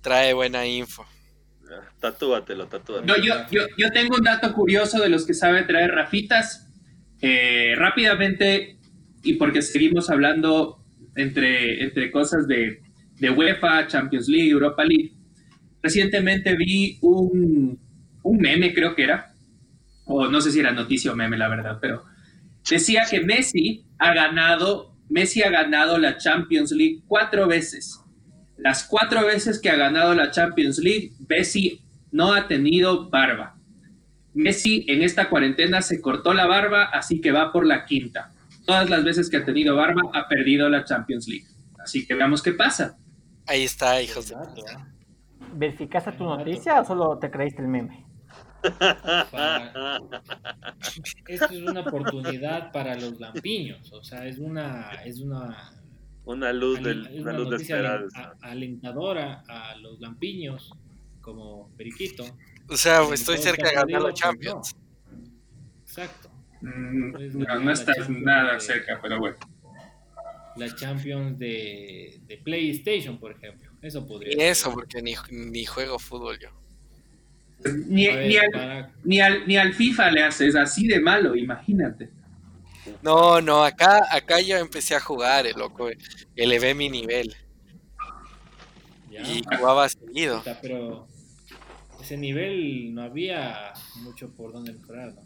trae buena info. Tatúatelo, tatúatelo. No, yo, yo, yo, tengo un dato curioso de los que sabe traer Rafitas. Eh, rápidamente, y porque seguimos hablando entre, entre cosas de, de UEFA, Champions League, Europa League. Recientemente vi un, un meme, creo que era, o no sé si era noticia o meme, la verdad, pero decía que Messi ha ganado, Messi ha ganado la Champions League cuatro veces. Las cuatro veces que ha ganado la Champions League, Messi no ha tenido barba. Messi en esta cuarentena se cortó la barba, así que va por la quinta. Todas las veces que ha tenido barba ha perdido la Champions League. Así que veamos qué pasa. Ahí está, hijos de ¿Verificaste tu noticia o solo te creíste el meme? Esto es una oportunidad para los lampiños, o sea, es una, es una, una luz, del, una luz de esperanza. alentadora a los lampiños, como Periquito. O sea, estoy cerca de ganar los Champions. Exacto. Mm, no, estás nada cerca, pero bueno. La Champions de, de PlayStation, por ejemplo. Eso podría. Y eso, porque ni, ni juego fútbol yo. Ni, ni, al, ni, al, FIFA le haces así de malo, imagínate. No, no, acá, acá yo empecé a jugar, el loco, elevé mi nivel. Y jugaba seguido. Pero ese nivel no había mucho por donde mejorar, ¿no?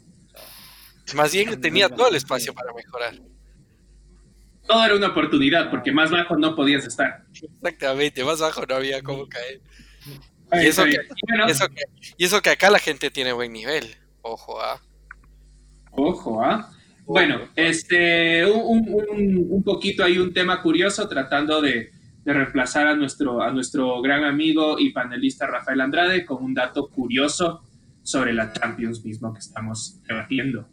más bien tenía todo el espacio para mejorar. Todo era una oportunidad, porque más bajo no podías estar. Exactamente, más bajo no había cómo caer. Y eso, que, y eso, que, acá la gente tiene buen nivel. Ojo, ¿ah? Ojo, ¿ah? Bueno, este, un, un, poquito hay un tema curioso tratando de, de, reemplazar a nuestro, a nuestro gran amigo y panelista Rafael Andrade con un dato curioso sobre la Champions mismo que estamos debatiendo.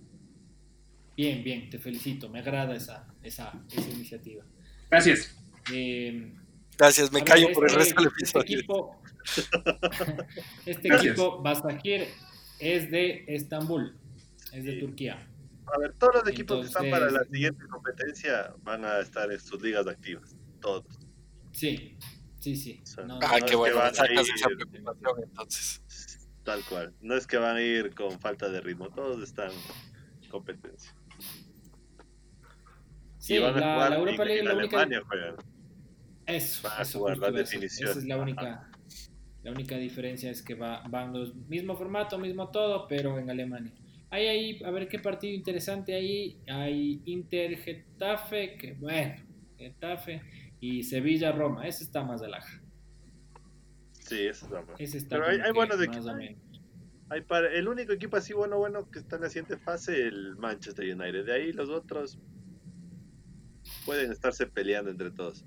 Bien, bien, te felicito, me agrada esa, esa, esa iniciativa. Gracias. Eh, Gracias, me callo por el este resto del este episodio. (laughs) Este equipo, Basakir es de Estambul, es de Turquía. A ver, todos los equipos que están para la siguiente competencia van a estar en sus ligas activas, todos. Sí, sí, sí. ah, qué bueno, sacas esa preocupación entonces. Tal cual. No es que van a ir con falta de ritmo, todos están en competencia. Sí, van a jugar la Europa League en Alemania juegan. Eso, eso, la definición. Esa es la única, la única diferencia es que va, van los mismo formato, mismo todo, pero en Alemania. Hay ahí, a ver qué partido interesante ahí. Hay Inter Getafe, que bueno, Getafe y Sevilla Roma. Ese está más de laja. Sí, ese está más. Ese está pero hay, hay buenos equipos. Hay para, el único equipo así bueno, bueno que está en la siguiente fase, el Manchester United. De ahí los otros pueden estarse peleando entre todos.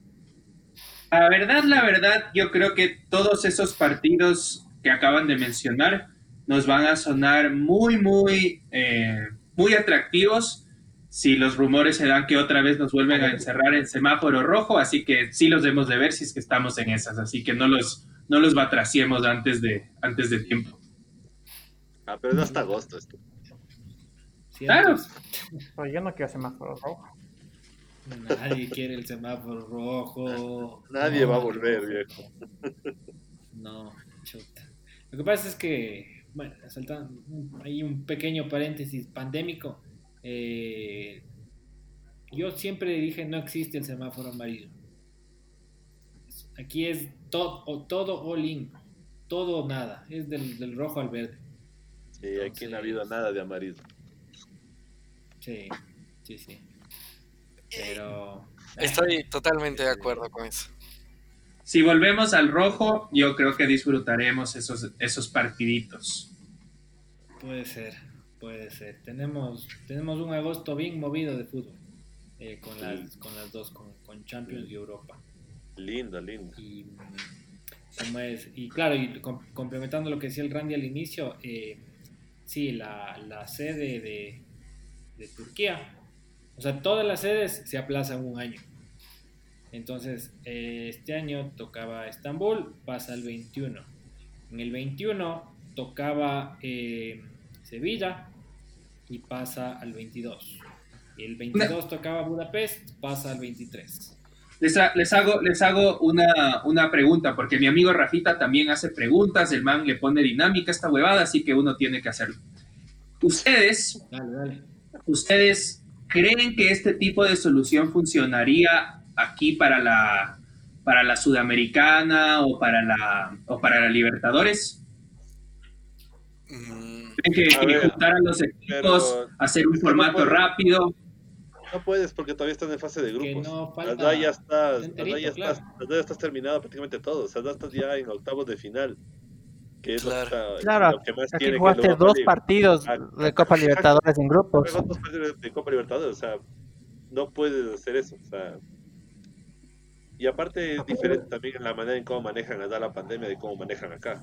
La verdad, la verdad, yo creo que todos esos partidos que acaban de mencionar nos van a sonar muy, muy, eh, muy atractivos si los rumores se dan que otra vez nos vuelven a encerrar en semáforo rojo, así que sí los debemos de ver si es que estamos en esas, así que no los, no los batraciemos antes de, antes de tiempo. Ah, pero es hasta agosto esto. claro. Pues yo no quiero semáforo rojo. Nadie quiere el semáforo rojo. Nadie va a volver, viejo. No, chuta. Lo que pasa es que, bueno, hay un pequeño paréntesis pandémico. Eh, yo siempre dije no existe el semáforo amarillo. Aquí es todo, todo all in, todo o nada, es del, rojo al verde. Sí, aquí no ha habido nada de amarillo. Sí, sí, sí. Pero... Estoy totalmente de acuerdo con eso. Si volvemos al rojo, yo creo que disfrutaremos esos, esos partiditos. Puede ser, puede ser. Tenemos, tenemos un agosto bien movido de fútbol. Eh, con, las, con las dos, con, Champions y Europa. Lindo, lindo. Y, y claro, y complementando lo que decía el Randy al inicio, eh, sí, la, la sede de, de, Turquía, o sea, todas las sedes se aplazan un año. Entonces, eh, este año tocaba Estambul, pasa al 21. En el 21 tocaba Sevilla y pasa al 22. El 22 tocaba Budapest, pasa al 23. Les, les, hago, les hago una, una, pregunta, porque mi amigo Rafita también hace preguntas, el man le pone dinámica a esta huevada, así que uno tiene que hacerlo. ¿Ustedes, ¿ustedes creen que este tipo de solución funcionaría aquí para la, para la Sudamericana o para la, o para la Libertadores? Mm. ¿Creen que, que juntar a los equipos, hacer un formato rápido? No puedes porque todavía están en fase de grupos. No ya estás, ya estás, ya estás terminado prácticamente todo. O sea, ya estás ya en octavos de final. Que es claro, claro lo que más aquí jugaste dos partidos de Copa Libertadores en grupos. Dos partidos de Copa Libertadores, o sea, no puedes hacer eso. O sea, y aparte es diferente también en la manera en cómo manejan allá la pandemia de cómo manejan acá.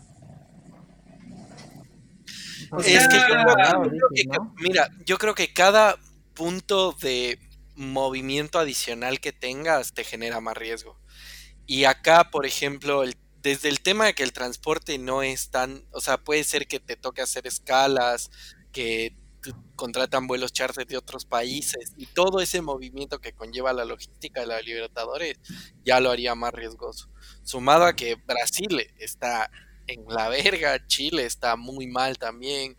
Es que yo mira, yo creo que cada punto de movimiento adicional que tengas te genera más riesgo. Y acá, por ejemplo, desde el tema de que el transporte no es tan, o sea, puede ser que te toque hacer escalas, que contratan vuelos charter de otros países y todo ese movimiento que conlleva la logística de la Libertadores ya lo haría más riesgoso. Sumado a que Brasil está en la verga, Chile está muy mal también,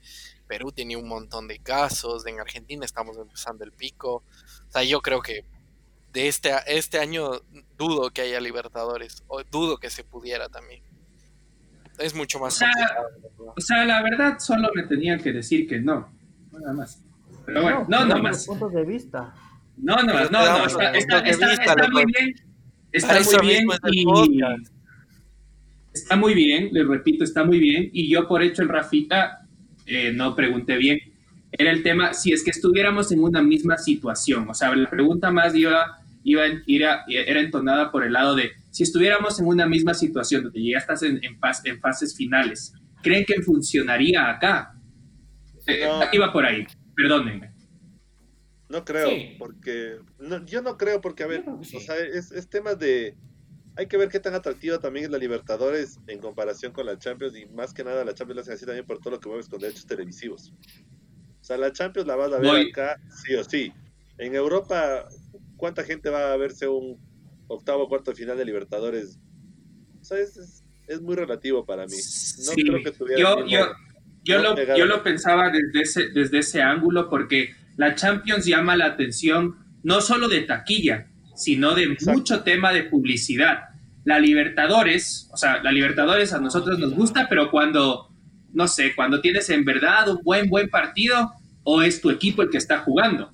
Perú tiene un montón de casos, en Argentina estamos empezando el pico. O sea, yo creo que de este, este año dudo que haya Libertadores, o dudo que se pudiera también. Es mucho más o sea, O sea, la verdad solo me tenían que decir que no, nada más. Pero bueno, no, no, más. puntos de vista. No, no, no, no, está, está, muy bien. Está muy bien y está muy bien, les repito, está muy bien. Y yo por hecho el Rafita eh, no pregunté bien. Era el tema, si es que estuviéramos en una misma situación, o sea, la pregunta más iba, iba, era, era entonada por el lado de, si estuviéramos en una misma situación, donde ya estás en, en, en fases finales, ¿creen que funcionaría acá? Eh, iba por ahí, perdónenme. No creo, porque yo no creo porque, a ver, o sea, es, es tema de, hay que ver qué tan atractiva también es la Libertadores en comparación con la Champions y más que nada la Champions la hacen así también por todo lo que mueves con derechos televisivos. O sea, la Champions la vas a ver acá sí o sí. En Europa, ¿cuánta gente va a verse un octavo o cuarto final de Libertadores? O sea, es, muy relativo para mí. No creo que tuviera yo, yo, yo, lo, yo lo pensaba desde ese, desde ese ángulo porque la Champions llama la atención no solo de taquilla, sino de mucho tema de publicidad. La Libertadores, o sea, la Libertadores a nosotros nos gusta, pero cuando, no sé, cuando tienes en verdad un buen, buen partido, o es tu equipo el que está jugando.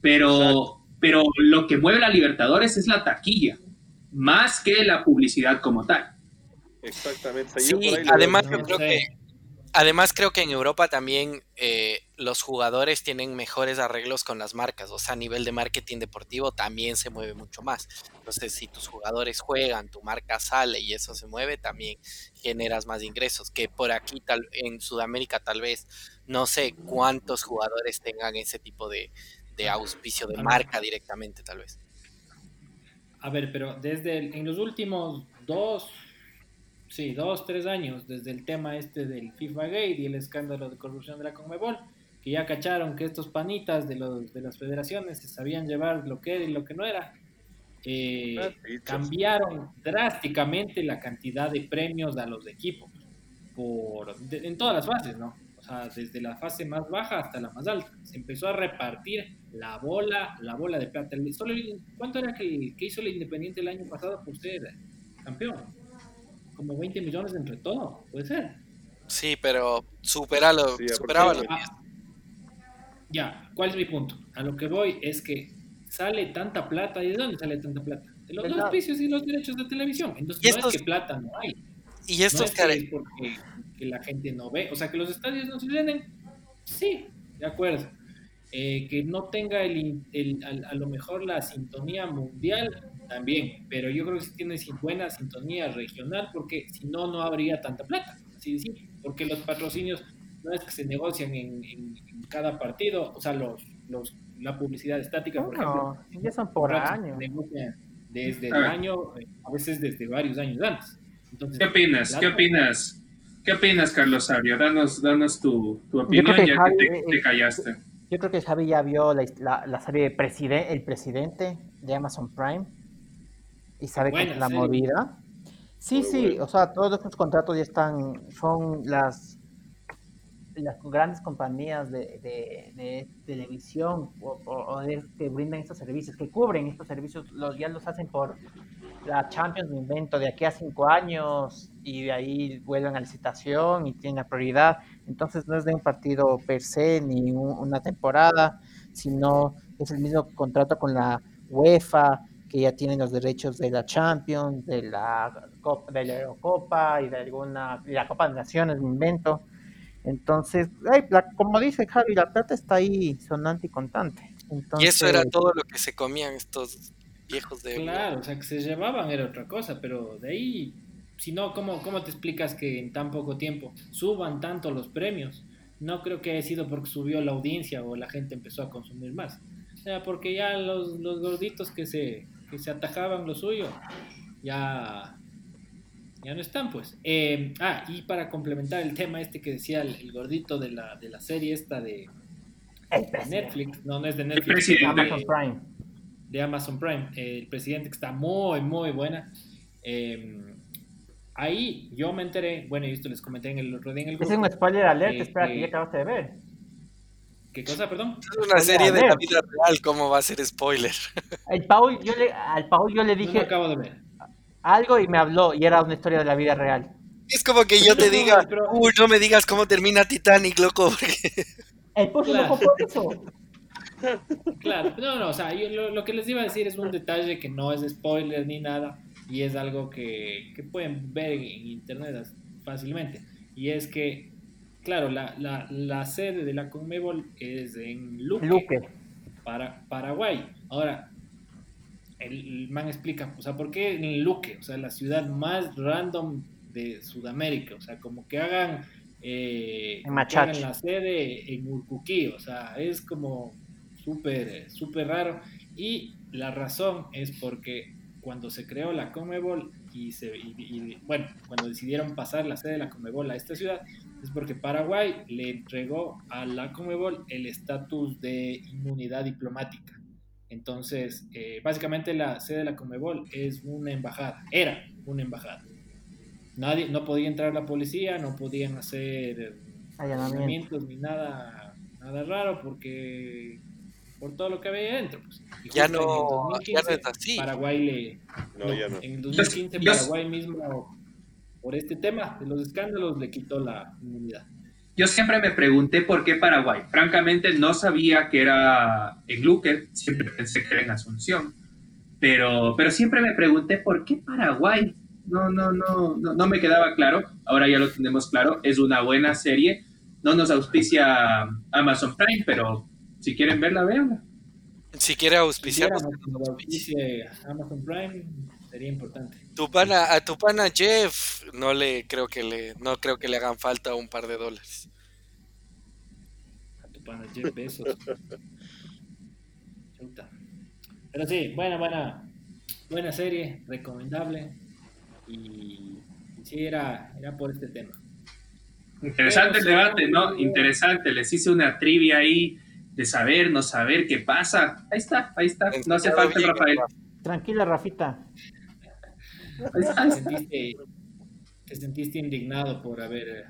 Pero, pero lo que mueve la Libertadores es la taquilla, más que la publicidad como tal. Exactamente. Sí, además yo creo que Además, creo que en Europa también eh, los jugadores tienen mejores arreglos con las marcas, o sea, a nivel de marketing deportivo también se mueve mucho más. Entonces, si tus jugadores juegan, tu marca sale y eso se mueve, también generas más ingresos. Que por aquí, tal, en Sudamérica, tal vez, no sé cuántos jugadores tengan ese tipo de, de auspicio de marca directamente, tal vez. A ver, pero desde en los últimos dos, sí, dos, tres años desde el tema este del FIFA Gate y el escándalo de corrupción de la Conmebol, que ya cacharon que estos panitas de, los, de las federaciones se sabían llevar lo que era y lo que no era. Eh, ah, cambiaron drásticamente la cantidad de premios a los equipos por, en todas las fases, ¿no? Sea, desde la fase más baja hasta la más alta. Se empezó a repartir la bola, la bola de plata. ¿Cuánto era que, hizo el Independiente el año pasado por ser campeón? Como 20 millones entre todo, puede ser. Sí, pero superalo, superaba lo ah, Ya, ¿cuál es mi punto? A lo que voy es que sale tanta plata. ¿Y de dónde sale tanta plata? De los auspicios y los derechos de televisión. Entonces no es que plata no hay. Y estos no es porque que la gente no ve. O sea, que los estadios no se llenen, sí, de acuerdo. Eh, que no tenga el, a, lo mejor la sintonía mundial también, pero yo creo que sí tiene buena sintonía regional porque si no, no habría tanta plata. Así sí, porque los patrocinios no es que se negocian en, cada partido, o sea, los, los, la publicidad estática, por ejemplo. ya son por año. desde el año, a veces desde varios años antes. ¿Qué opinas? ¿Qué opinas? ¿Qué opinas, Carlos Sabio? Danos, danos tu, tu opinión, ya que te, eh, callaste. Yo creo que Javi ya vio la, la, serie de El Presidente de Amazon Prime y sabe que es la movida. Sí, sí, o sea, todos estos contratos ya están, son las las grandes compañías de, de, televisión o, que brindan estos servicios, que cubren estos servicios, los, ya los hacen por la Champions, me invento, de aquí a cinco años y de ahí vuelven a licitación y tienen la prioridad. Entonces no es de un partido per se ni una temporada, sino es el mismo contrato con la UEFA, que ya tienen los derechos de la Champions, de la Copa, de la Eurocopa y de alguna, y la Copa de Naciones, me invento. Entonces, como dice Javi, la plata está ahí sonante y contante. y eso era todo lo que se comían estos viejos de... Claro, o sea, que se llevaban era otra cosa, pero de ahí, si no, ¿cómo, ¿cómo te explicas que en tan poco tiempo suban tanto los premios? No creo que haya sido porque subió la audiencia o la gente empezó a consumir más. O sea, porque ya los, los gorditos que se, que se atajaban lo suyo, ya ya no están, pues. Eh, ah, y para complementar el tema este que decía el, gordito de la, de la serie esta de, Netflix, no, no es de Netflix, de Amazon Prime. De Amazon Prime, el presidente que está muy, muy buena. Em, ahí yo me enteré, bueno, y esto les comenté en el otro día en el grupo. Es un spoiler alert, eh, espera, que ya acabaste de ver. ¿Qué cosa, perdón? Es una serie de la vida real, ¿cómo va a ser spoiler? (laughs) El Paul, yo le, al Paul yo le dije... No acabo de ver algo y me habló y era una historia de la vida real. Es como que yo te diga, uy, no me digas cómo termina Titanic, loco. (laughs) El pozo claro. por eso. Claro, no, no, o sea, lo, que les iba a decir es un detalle que no es spoiler ni nada y es algo que, que pueden ver en, internet fácilmente. Y es que, claro, la, la, la sede de la Conmebol es en Luque, Para, Paraguay. Ahora, el, man explica, o sea, ¿por qué en Luque? O sea, la ciudad más random de Sudamérica, o sea, como que hagan, eh, la sede en Urcuquí, o sea, es como súper, súper raro. Y la razón es porque cuando se creó la Comebol y, se, bueno, cuando decidieron pasar la sede de la Comebol a esta ciudad, es porque Paraguay le entregó a la Comebol el estatus de inmunidad diplomática. Entonces, eh, básicamente la sede de la Comebol es una embajada, era una embajada. Nadie, no podía entrar la policía, no podían hacer allanamientos ni nada, nada raro porque por todo lo que había dentro. Pues. ya, no, ya no es así. Paraguay le, no, ya no. En el 2015 Paraguay mismo por este tema de los escándalos le quitó la inmunidad. Yo siempre me pregunté por qué Paraguay. Francamente, no sabía que era en Luque, siempre pensé que era en Asunción. Pero, pero siempre me pregunté por qué Paraguay. No, no, no, no, no me quedaba claro. Ahora ya lo tenemos claro. Es una buena serie. No nos auspicia Amazon Prime, pero si quieren verla, véanla. Si quiere auspiciar, Amazon Prime, sería importante. Tu pana, a tu pana Jeff no le creo que le no creo que le hagan falta un par de dólares. A tu pana Jeff besos. Pero sí, buena, buena, buena serie, recomendable. Y, sí, era, era por este tema. Interesante el debate, ¿no? Interesante. Les hice una trivia ahí de saber, no saber qué pasa. Ahí está, ahí está. No hace falta el Rafael. Tranquila, Rafita. ¿Te sentiste, indignado por haber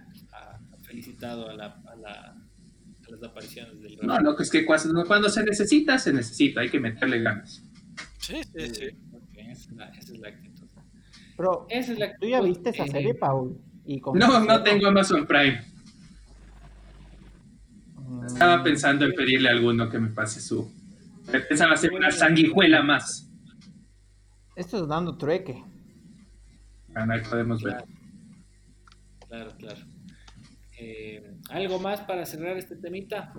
felicitado a, la, a, la, a las apariciones del No, no, es que cuando, cuando, se necesita, se necesita, hay que meterle ganas. Sí, sí, sí. Okay, esa, es la, esa, es la, actitud. Pero, esa es la ¿tú ya viste esa eh, serie, Paul? ¿Y no, no tengo Amazon Prime. Estaba pensando en pedirle a alguno que me pase su. Pensaba hacer una sanguijuela más. Esto es dando trueque. Bueno, ahí podemos ver. Claro, claro. Eh, ¿Algo más para cerrar este temita?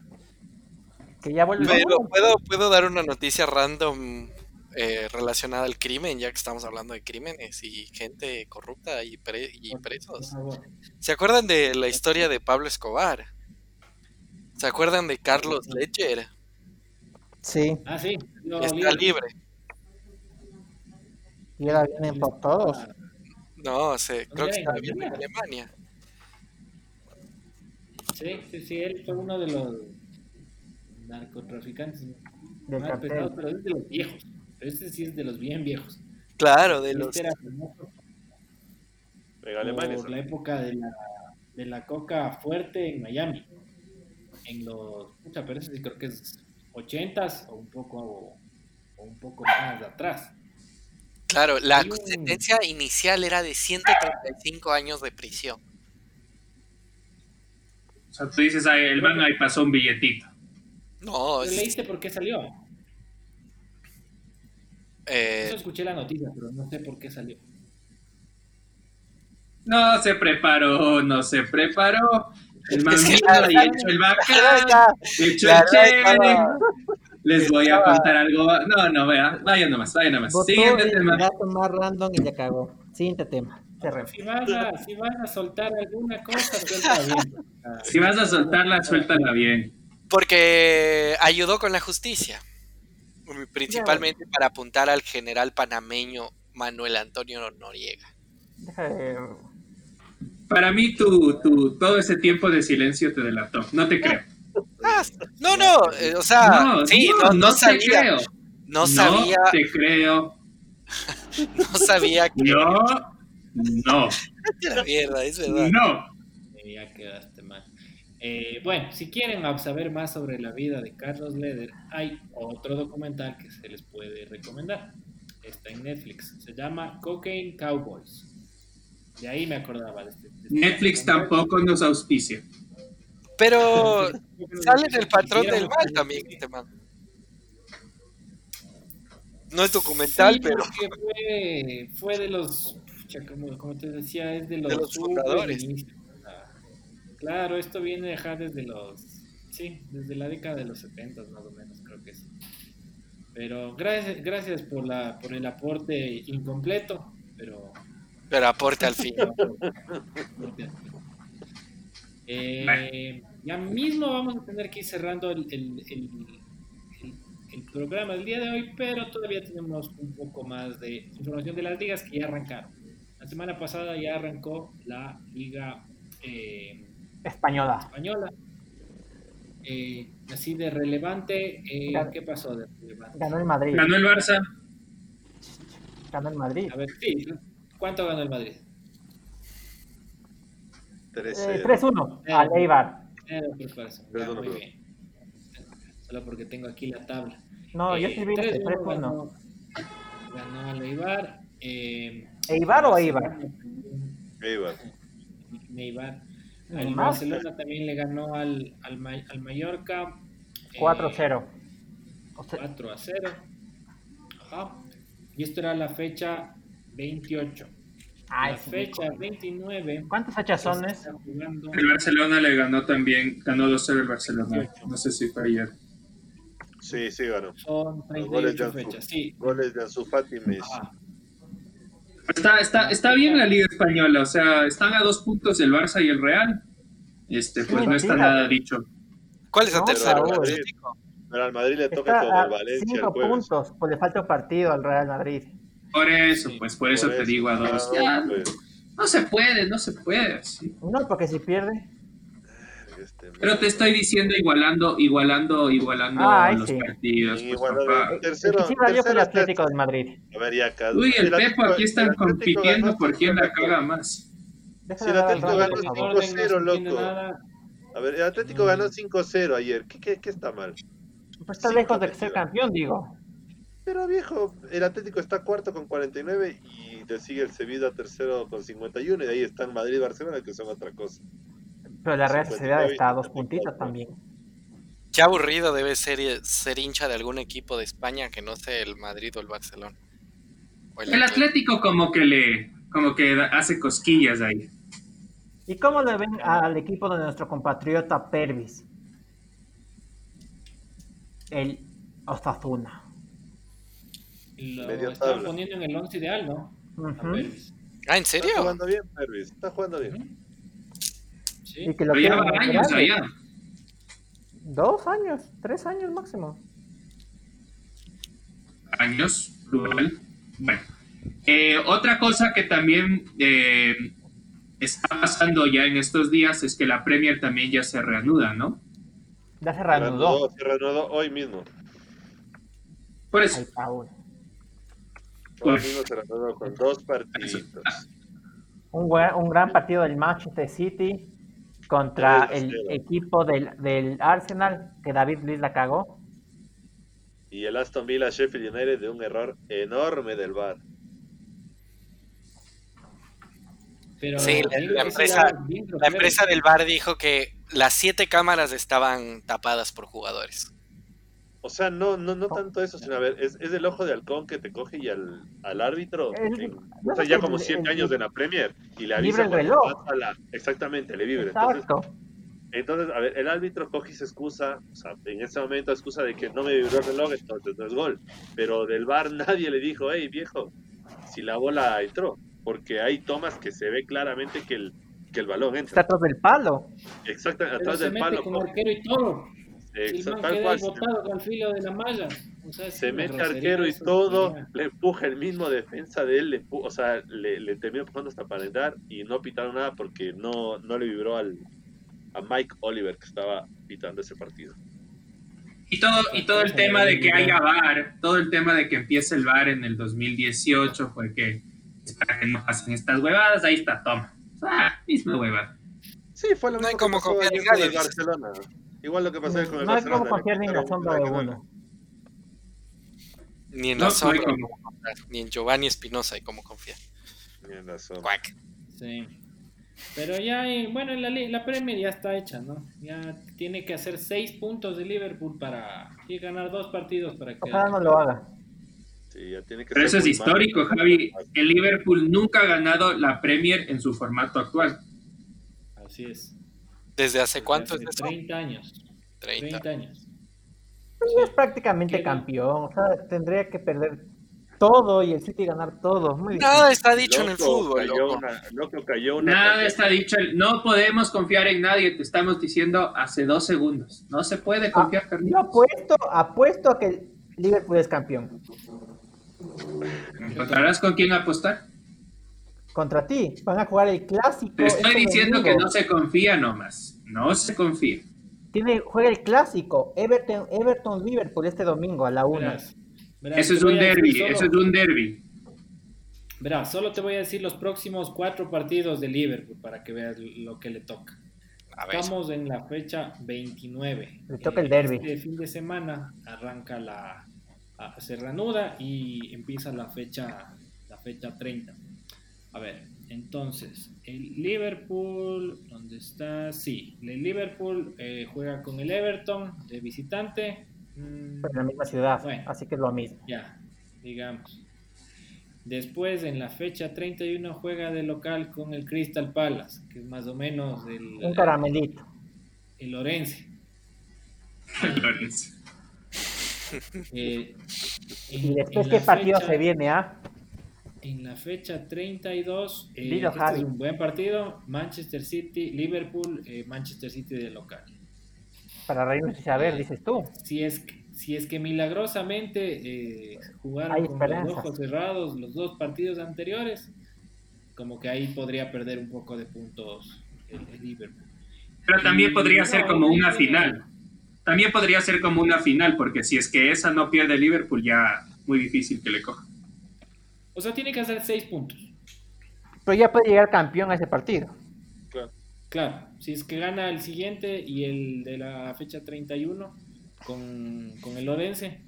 Que ya vuelve. Pero puedo, puedo dar una noticia random eh, relacionada al crimen, ya que estamos hablando de crímenes y gente corrupta y, pre y presos. ¿Se acuerdan de la historia de Pablo Escobar? ¿Se acuerdan de Carlos Ledger? Sí. Ah, sí. No, Está libre. Y era bien por todos. No, sé, creo que está bien en Alemania. Sí, sí, sí, él fue uno de los narcotraficantes de más pesados, pero es de los viejos. Este sí es de los bien viejos. Claro, de los. Este era famoso por la época de la, de la coca fuerte en Miami. En los. Mucha, pero sí creo que es 80s o un poco, o un poco más de atrás. Claro, la sentencia inicial era de 135 años de prisión. O sea, tú dices, el man ahí pasó un billetito. No, ¿Pero leíste por qué salió? Eh... Yo escuché la noticia, pero no sé por qué salió. No se preparó, no se preparó. El man es que la, y hecho el bacán, hecho el chévere. Les voy a contar algo. No, no, vea. Vaya nomás, vaya nomás. Siguiente tema. más random y ya cagó. Siguiente tema. Si vas, a, si vas a soltar alguna cosa, suéltala bien. Si vas a soltarla, suéltala bien. Porque ayudó con la justicia. Principalmente para apuntar al general panameño Manuel Antonio Noriega. Para mí, tu, tu, todo ese tiempo de silencio te delató. No te creo. Ah, no, no, eh, o sea, no, sí, no, no, sabía. Creo. No sabía. No te creo. (laughs) no sabía que. No, no. (laughs) la mierda, es verdad. No. Ya quedaste mal. Eh, bueno, si quieren saber más sobre la vida de Carlos Leder, hay otro documental que se les puede recomendar. Está en Netflix. Se llama Cocaine Cowboys. De ahí me acordaba de este. De este Netflix tampoco nos auspicia. Pero (laughs) sale del patrón del mal también este man. No es documental, sí, pero. Fue, fue, de los. Como, como, te decía, es de los, de los fundadores. Claro, esto viene de desde los. Sí, desde la década de los 70 más o menos, creo que es. Pero gracias, gracias por, la, por el aporte incompleto, pero. Pero aporte al fin. (laughs) Eh, ya mismo vamos a tener que ir cerrando el, el, el, el, programa del día de hoy, pero todavía tenemos un poco más de información de las ligas que ya arrancaron. La semana pasada ya arrancó la liga eh, española. española. Eh, así de relevante, eh, ¿qué pasó de relevante? Ganó el Madrid. Ganó el Barça. Ganó el Madrid. A ver, sí, ¿cuánto ganó el Madrid? 3-1 eh, al Eibar. Eh, muy bien. Solo porque tengo aquí la tabla. No, yo sí vi 3-1. Ganó, ganó al Eibar. Eh, ¿Eibar o Eibar? Eibar. Eibar. El Barcelona también le ganó al, al, al Mallorca. 4-0. 4 a 0. Ajá. Y esto era la fecha 28. Ay, la fecha 29. ¿Cuántas fechas son? El Barcelona le ganó también, ganó 2-0 el Barcelona. No sé si fue ayer. Sí, sí ganó. Son 38 fechas, sí. Goles de Ansu Fati Está, está, está bien la Liga Española, o sea, están a dos puntos el Barça y el Real. Este, pues no está nada dicho. ¿Cuál es el tercero? Pero al Madrid le toca con el Valencia. Cinco puntos, pues le falta un partido al Real Madrid. Por eso, pues por, eso, te digo a dos. Ya, no se puede, no se puede. No, porque si pierde. Este, Pero te estoy diciendo igualando, igualando, igualando los partidos. Pues, papá. Tercero, el sí el Atlético del Madrid. A ver, ya acá. Uy, el, Pepo aquí están compitiendo por quién la caga más. Si el Atlético ganó 5-0, loco. A ver, el Atlético ganó 5-0 ayer. ¿Qué, qué, qué está mal? Pues está lejos de ser campeón, digo. Pero viejo, el Atlético está cuarto con 49 y te sigue el Sevilla tercero con 51 y de ahí están Madrid y Barcelona que son otra cosa. Pero la Real Sociedad está a dos puntitos también. Qué aburrido debe ser ser hincha de algún equipo de España que no sea el Madrid o el Barcelona. el, Atlético como que le como que hace cosquillas ahí. ¿Y cómo le ven al equipo de nuestro compatriota Pervis? El Osasuna. Lo está poniendo en el 11 ideal, ¿no? Ah, ¿en serio? Está jugando bien, Pervis. Está jugando bien. Sí. Y que lo Pero ya años allá. Dos años, tres años máximo. Años, Bueno. Eh, otra cosa que también eh, está pasando ya en estos días es que la Premier también ya se reanuda, ¿no? Ya se reanudó. Se reanudó, hoy mismo. Por eso. Con dos partidos. Un, un gran partido del Manchester City contra el equipo del, del, Arsenal, que David Luis la cagó. Y el Aston Villa Sheffield United de un error enorme del VAR. Pero sí, la, empresa, la empresa del VAR dijo que las siete cámaras estaban tapadas por jugadores. O sea, no, no, no tanto eso, sino a ver, es, es el ojo de halcón que te coge y al, al árbitro, o sea, ya como 100 años de la Premier, y le avisa el reloj. la, exactamente, le vibra. Entonces, entonces, a ver, el árbitro coge y se excusa, o sea, en ese momento excusa de que no me vibró el reloj, entonces no es gol. Pero del bar (laughs) nadie le dijo, hey viejo, si la bola entró, porque hay tomas que se ve claramente que el, que el balón entra. Está atrás del palo. Exacto, atrás del palo. Con arquero y todo tal cual. al filo de la malla. se mete arquero y todo, le empuja el mismo defensa de él, le o sea, le, le terminó empujando hasta para entrar y no pitaron nada porque no, no le vibró al, a Mike Oliver que estaba pitando ese partido. Y todo, y todo el tema de que haya VAR, todo el tema de que empiece el VAR en el 2018 fue que para que no pasen estas huevadas, ahí está, toma. Ah, misma hueva. Sí, fue lo mismo no como que pasó en Barcelona. Igual lo que pasó con el No hay como confiar ni en la sombra de uno. Ni en la sombra, ni en Giovanni Espinosa hay como confiar. Ni en la sombra. Sí. Pero ya, bueno, la, la Premier ya está hecha, ¿no? Ya tiene que hacer seis puntos de Liverpool para y ganar dos partidos para que. Ojalá no lo haga. Sí, ya tiene que Pero eso es histórico, Javi. El Liverpool nunca ha ganado la Premier en su formato actual. Así es. ¿Desde hace cuánto es eso? 30 años. 30, años. Pues es prácticamente campeón. O sea, tendría que perder todo y el City ganar todo. Nada está dicho en el fútbol. Nada está dicho. No podemos confiar en nadie. Te estamos diciendo hace dos segundos. No se puede confiar, ah, Yo apuesto, apuesto a que Liverpool es campeón. ¿Encontrarás con quién apostar? Contra ti. Van a jugar el clásico. Te estoy este diciendo que no se confía nomás. No se confía. Tiene, juega el clásico. Everton, Everton Liverpool este domingo a la una. eso es un derby. Eso es un derby. Verá, solo te voy a decir los próximos cuatro partidos de Liverpool para que veas lo que le toca. Estamos en la fecha 29. Le toca el derby. Este fin de semana arranca la. Se reanuda y empieza la fecha, la fecha 30. A ver, entonces, el Liverpool, ¿dónde está? Sí, el Liverpool eh, juega con el Everton de visitante. Mm, en la misma ciudad, así que es lo mismo. Ya, digamos. Después, en la fecha 31, juega de local con el Crystal Palace, que es más o menos el. Un caramelito. El. El Lorense. Eh, y después, ¿qué partido se viene, ah? En la fecha 32, eh, este es un buen partido, Manchester City, Liverpool, eh, Manchester City de local. Para reírnos y saber, eh, dices tú. Si es, si es que milagrosamente eh, jugaron con los ojos cerrados los dos partidos anteriores, como que ahí podría perder un poco de puntos el, Liverpool. Pero también podría ser como una final. También podría ser como una final, porque si es que esa no pierde Liverpool, ya muy difícil que le coja. O sea, tiene que hacer seis puntos. Pero ya puede llegar campeón a ese partido. Claro. Claro, si es que gana el siguiente y el de la fecha 31 con, con el Lorense.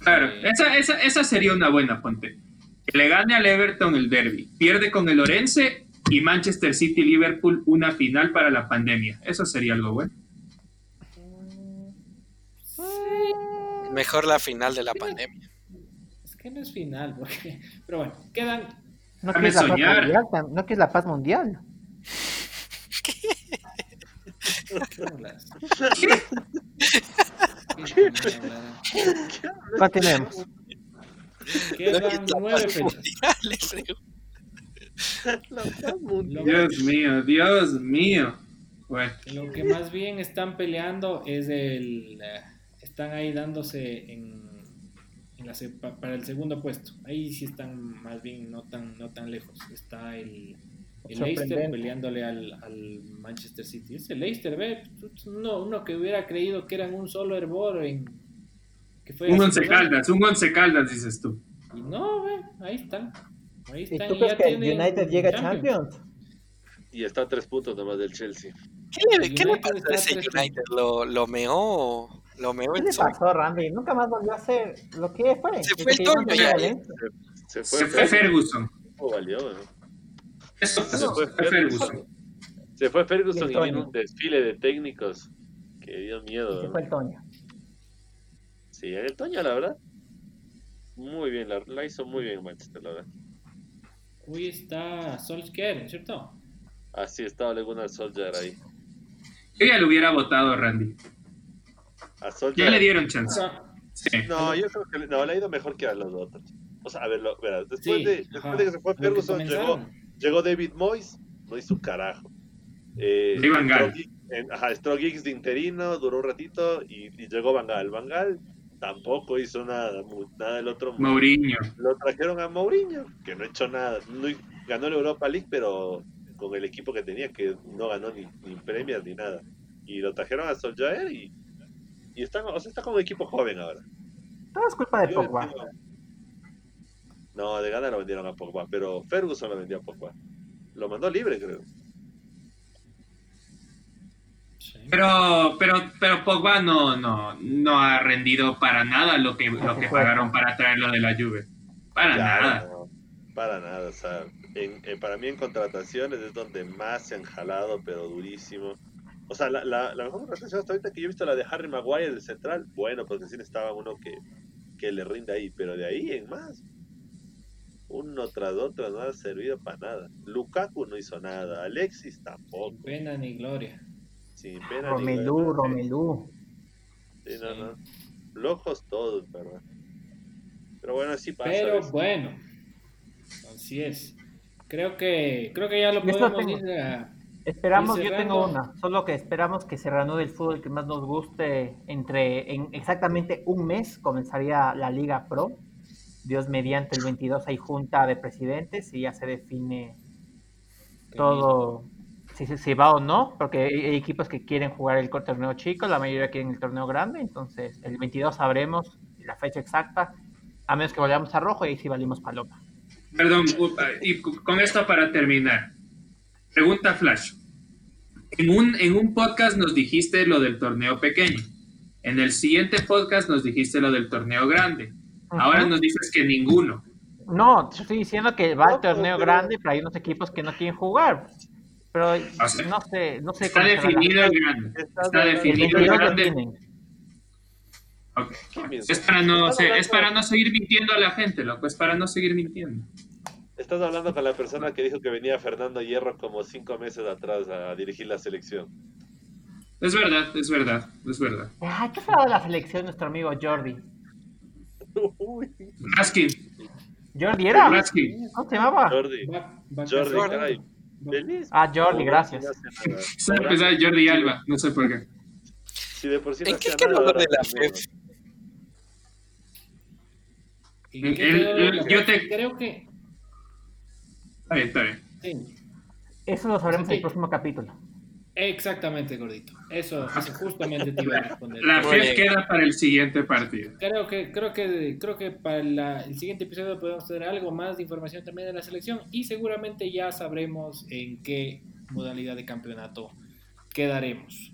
Claro, eh, esa, esa, esa sería una buena fuente. Que le gane al Everton el derby, pierde con el Lorense y Manchester City Liverpool una final para la pandemia. Eso sería algo bueno. Mejor la final de la pandemia. Que no es final, porque... pero bueno, quedan. No que, es la paz mundial, no que es la paz mundial. ¿Qué? tenemos? Quedan nueve fechas. Dios mío, Dios mío. Lo que más bien están peleando es el. Eh, están ahí dándose en, para el segundo puesto. Ahí sí están más bien no tan, no tan lejos. Está el, el Leicester peleándole al, al, Manchester City. Ese Leicester, ve, uno, uno, que hubiera creído que eran un solo hervor en. Que fue un once caldas, un once caldas, dices tú. Y no, ve, ahí están. Ahí están. ¿Y tú crees que United llega a Champions? Y está a tres puntos nomás del Chelsea. ¿Qué le, ¿qué le pasa a ese United? ¿Lo, lo meó? Lo meó ¿Qué le pasó, Randy? Nunca más volvió a hacer lo que fue. Se fue el Toño ya. Se, fue, se fue Ferguson. Valió, ¿no? Eso, se fue Ferguson. Se fue Ferguson y vino un desfile de técnicos que dio miedo. se fue el Toño. Sí, el Toño, la verdad. Muy bien, la, la hizo muy bien Manchester, la verdad. Hoy está Solskjaer, ¿cierto? Así estaba Leguna Solskjaer ahí. Yo ya lo hubiera votado, Randy. Ya le dieron chance. Sí. No, yo creo que no, le ha ido mejor que a los otros. O sea, a ver, lo, verás, después, de, después de que se fue Ferguson, llegó, llegó David Moyes, no hizo un carajo. Eh, Van Gaal. Ajá, Strogix de interino, duró un ratito y, y llegó Van Gaal. Van Gaal tampoco hizo nada, nada del otro. Mourinho. Lo trajeron a Mourinho, que no ha hecho nada. No, ganó la Europa League, pero con el equipo que tenía, que no ganó ni, ni Premier ni nada. Y lo trajeron a Solskjaer y, y está, o sea, está como un equipo joven ahora. Todo es culpa de Pogba. No, de gana lo vendieron a Pogba, pero Ferguson lo vendió a Pogba. Lo mandó libre, creo. Pero, pero, pero Pogba no, no, no ha rendido para nada lo que, lo que pagaron para traerlo de la Juve. Para nada. para nada. O sea, en, para mí en contrataciones es donde más se han jalado, pero durísimo. O sea, la, la, mejor contratación hasta ahorita que yo he visto la de Harry Maguire del central, bueno, porque sí estaba uno que, que le rinde ahí, pero de ahí en más. Uno tras otro no ha servido para nada. Lukaku no hizo nada, Alexis tampoco. pena ni gloria. Sin pena Romelu, Romelu. Sí, no, no. Lojos todos, ¿verdad? Pero bueno, así pasa. Pero bueno, así es. Creo que, creo que ya lo podemos ir Esperamos, yo tengo una, solo que esperamos que se reanude el fútbol que más nos guste entre, en exactamente un mes comenzaría la Liga Pro. Dios mediante el 22 hay junta de presidentes y ya se define todo, si, se va o no, porque hay equipos que quieren jugar el torneo chico, la mayoría quieren el torneo grande, entonces el 22 sabremos la fecha exacta, a menos que vayamos a rojo y ahí sí valimos paloma. Perdón, y con esto para terminar. Pregunta Flash. En un, en un podcast nos dijiste lo del torneo pequeño. En el siguiente podcast nos dijiste lo del torneo grande. Ahora nos dices que ninguno. No, estoy diciendo que va el torneo grande, pero hay unos equipos que no quieren jugar. Pero no sé, no sé. Está definido el grande. Está, definido el grande. Okay. Es para no, es para no seguir mintiendo a la gente, loco, es para no seguir mintiendo. Estás hablando con la persona que dijo que venía Fernando Hierro como cinco meses atrás a dirigir la selección. Es verdad, es verdad, es verdad. Ah, ¿Qué ha de la selección nuestro amigo Jordi? Raskin. Jordi era. Raskin. ¿Cómo se llamaba? Jordi. Jordi, caray. Ah, Jordi, gracias. Se empezó Jordi Alba, no sé por qué. Si de por sí ¿En qué quedó de la FEF? yo te... Creo que... Está bien, está bien. Sí. Eso lo sabremos en el próximo capítulo. Exactamente, gordito. Eso, justamente te iba a responder. La fe queda para el siguiente partido. Creo que, creo que, creo que para el siguiente episodio podemos tener algo más de información también de la selección y seguramente ya sabremos en qué modalidad de campeonato quedaremos.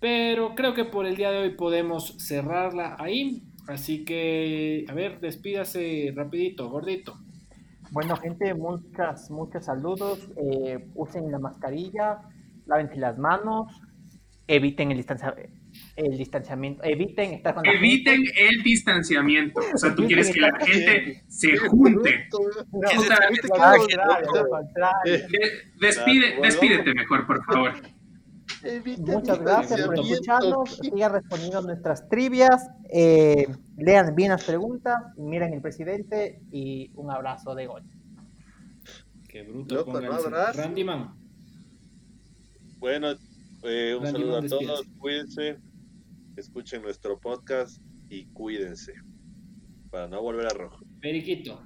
Pero creo que por el día de hoy podemos cerrarla ahí. Así que, a ver, despídase rapidito, gordito. Bueno, gente, muchas, muchos saludos. Eh, usen la mascarilla, lávense las manos, eviten el, el distanciamiento, eviten estar con Eviten el distanciamiento. O sea, tú quieres que la gente se junte. Despide, despídete mejor, por favor. Muchas gracias por escucharnos. Sigan respondiendo nuestras trivias. Eh, lean bien las preguntas. Miren el presidente. Y un abrazo de gol. Qué bruto. Randy Man. Bueno, eh, un saludo a todos. Cuídense. Escuchen nuestro podcast y cuídense. Para no volver a rojo. Periquito.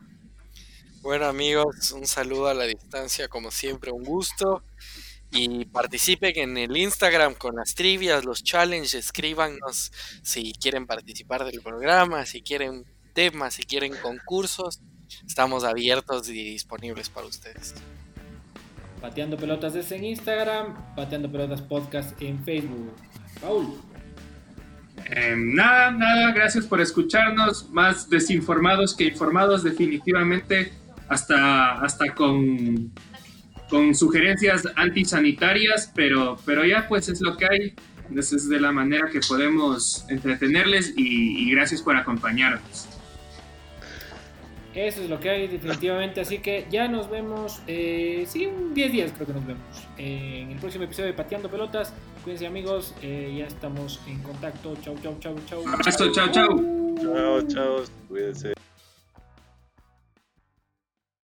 Bueno amigos, un saludo a la distancia, como siempre, un gusto y participen en el Instagram con las trivias, los challenges, escríbanos si quieren participar del programa, si quieren temas, si quieren concursos, estamos abiertos y disponibles para ustedes. Pateando Pelotas es en Instagram, Pateando Pelotas Podcast en Facebook. Paul. Em, nada, nada, gracias por escucharnos, más desinformados que informados definitivamente, hasta, hasta con con sugerencias antisanitarias, pero, pero ya pues es lo que hay. Esa es de la manera que podemos entretenerles y, gracias por acompañarnos. Eso es lo que hay definitivamente, así que ya nos vemos, eh, sí, 10 días creo que nos vemos eh, en el próximo episodio de Pateando Pelotas. Cuídense amigos, eh, ya estamos en contacto. Chau, chau, chau, chau. Chau, chau, chau. Chau, chau, cuídense.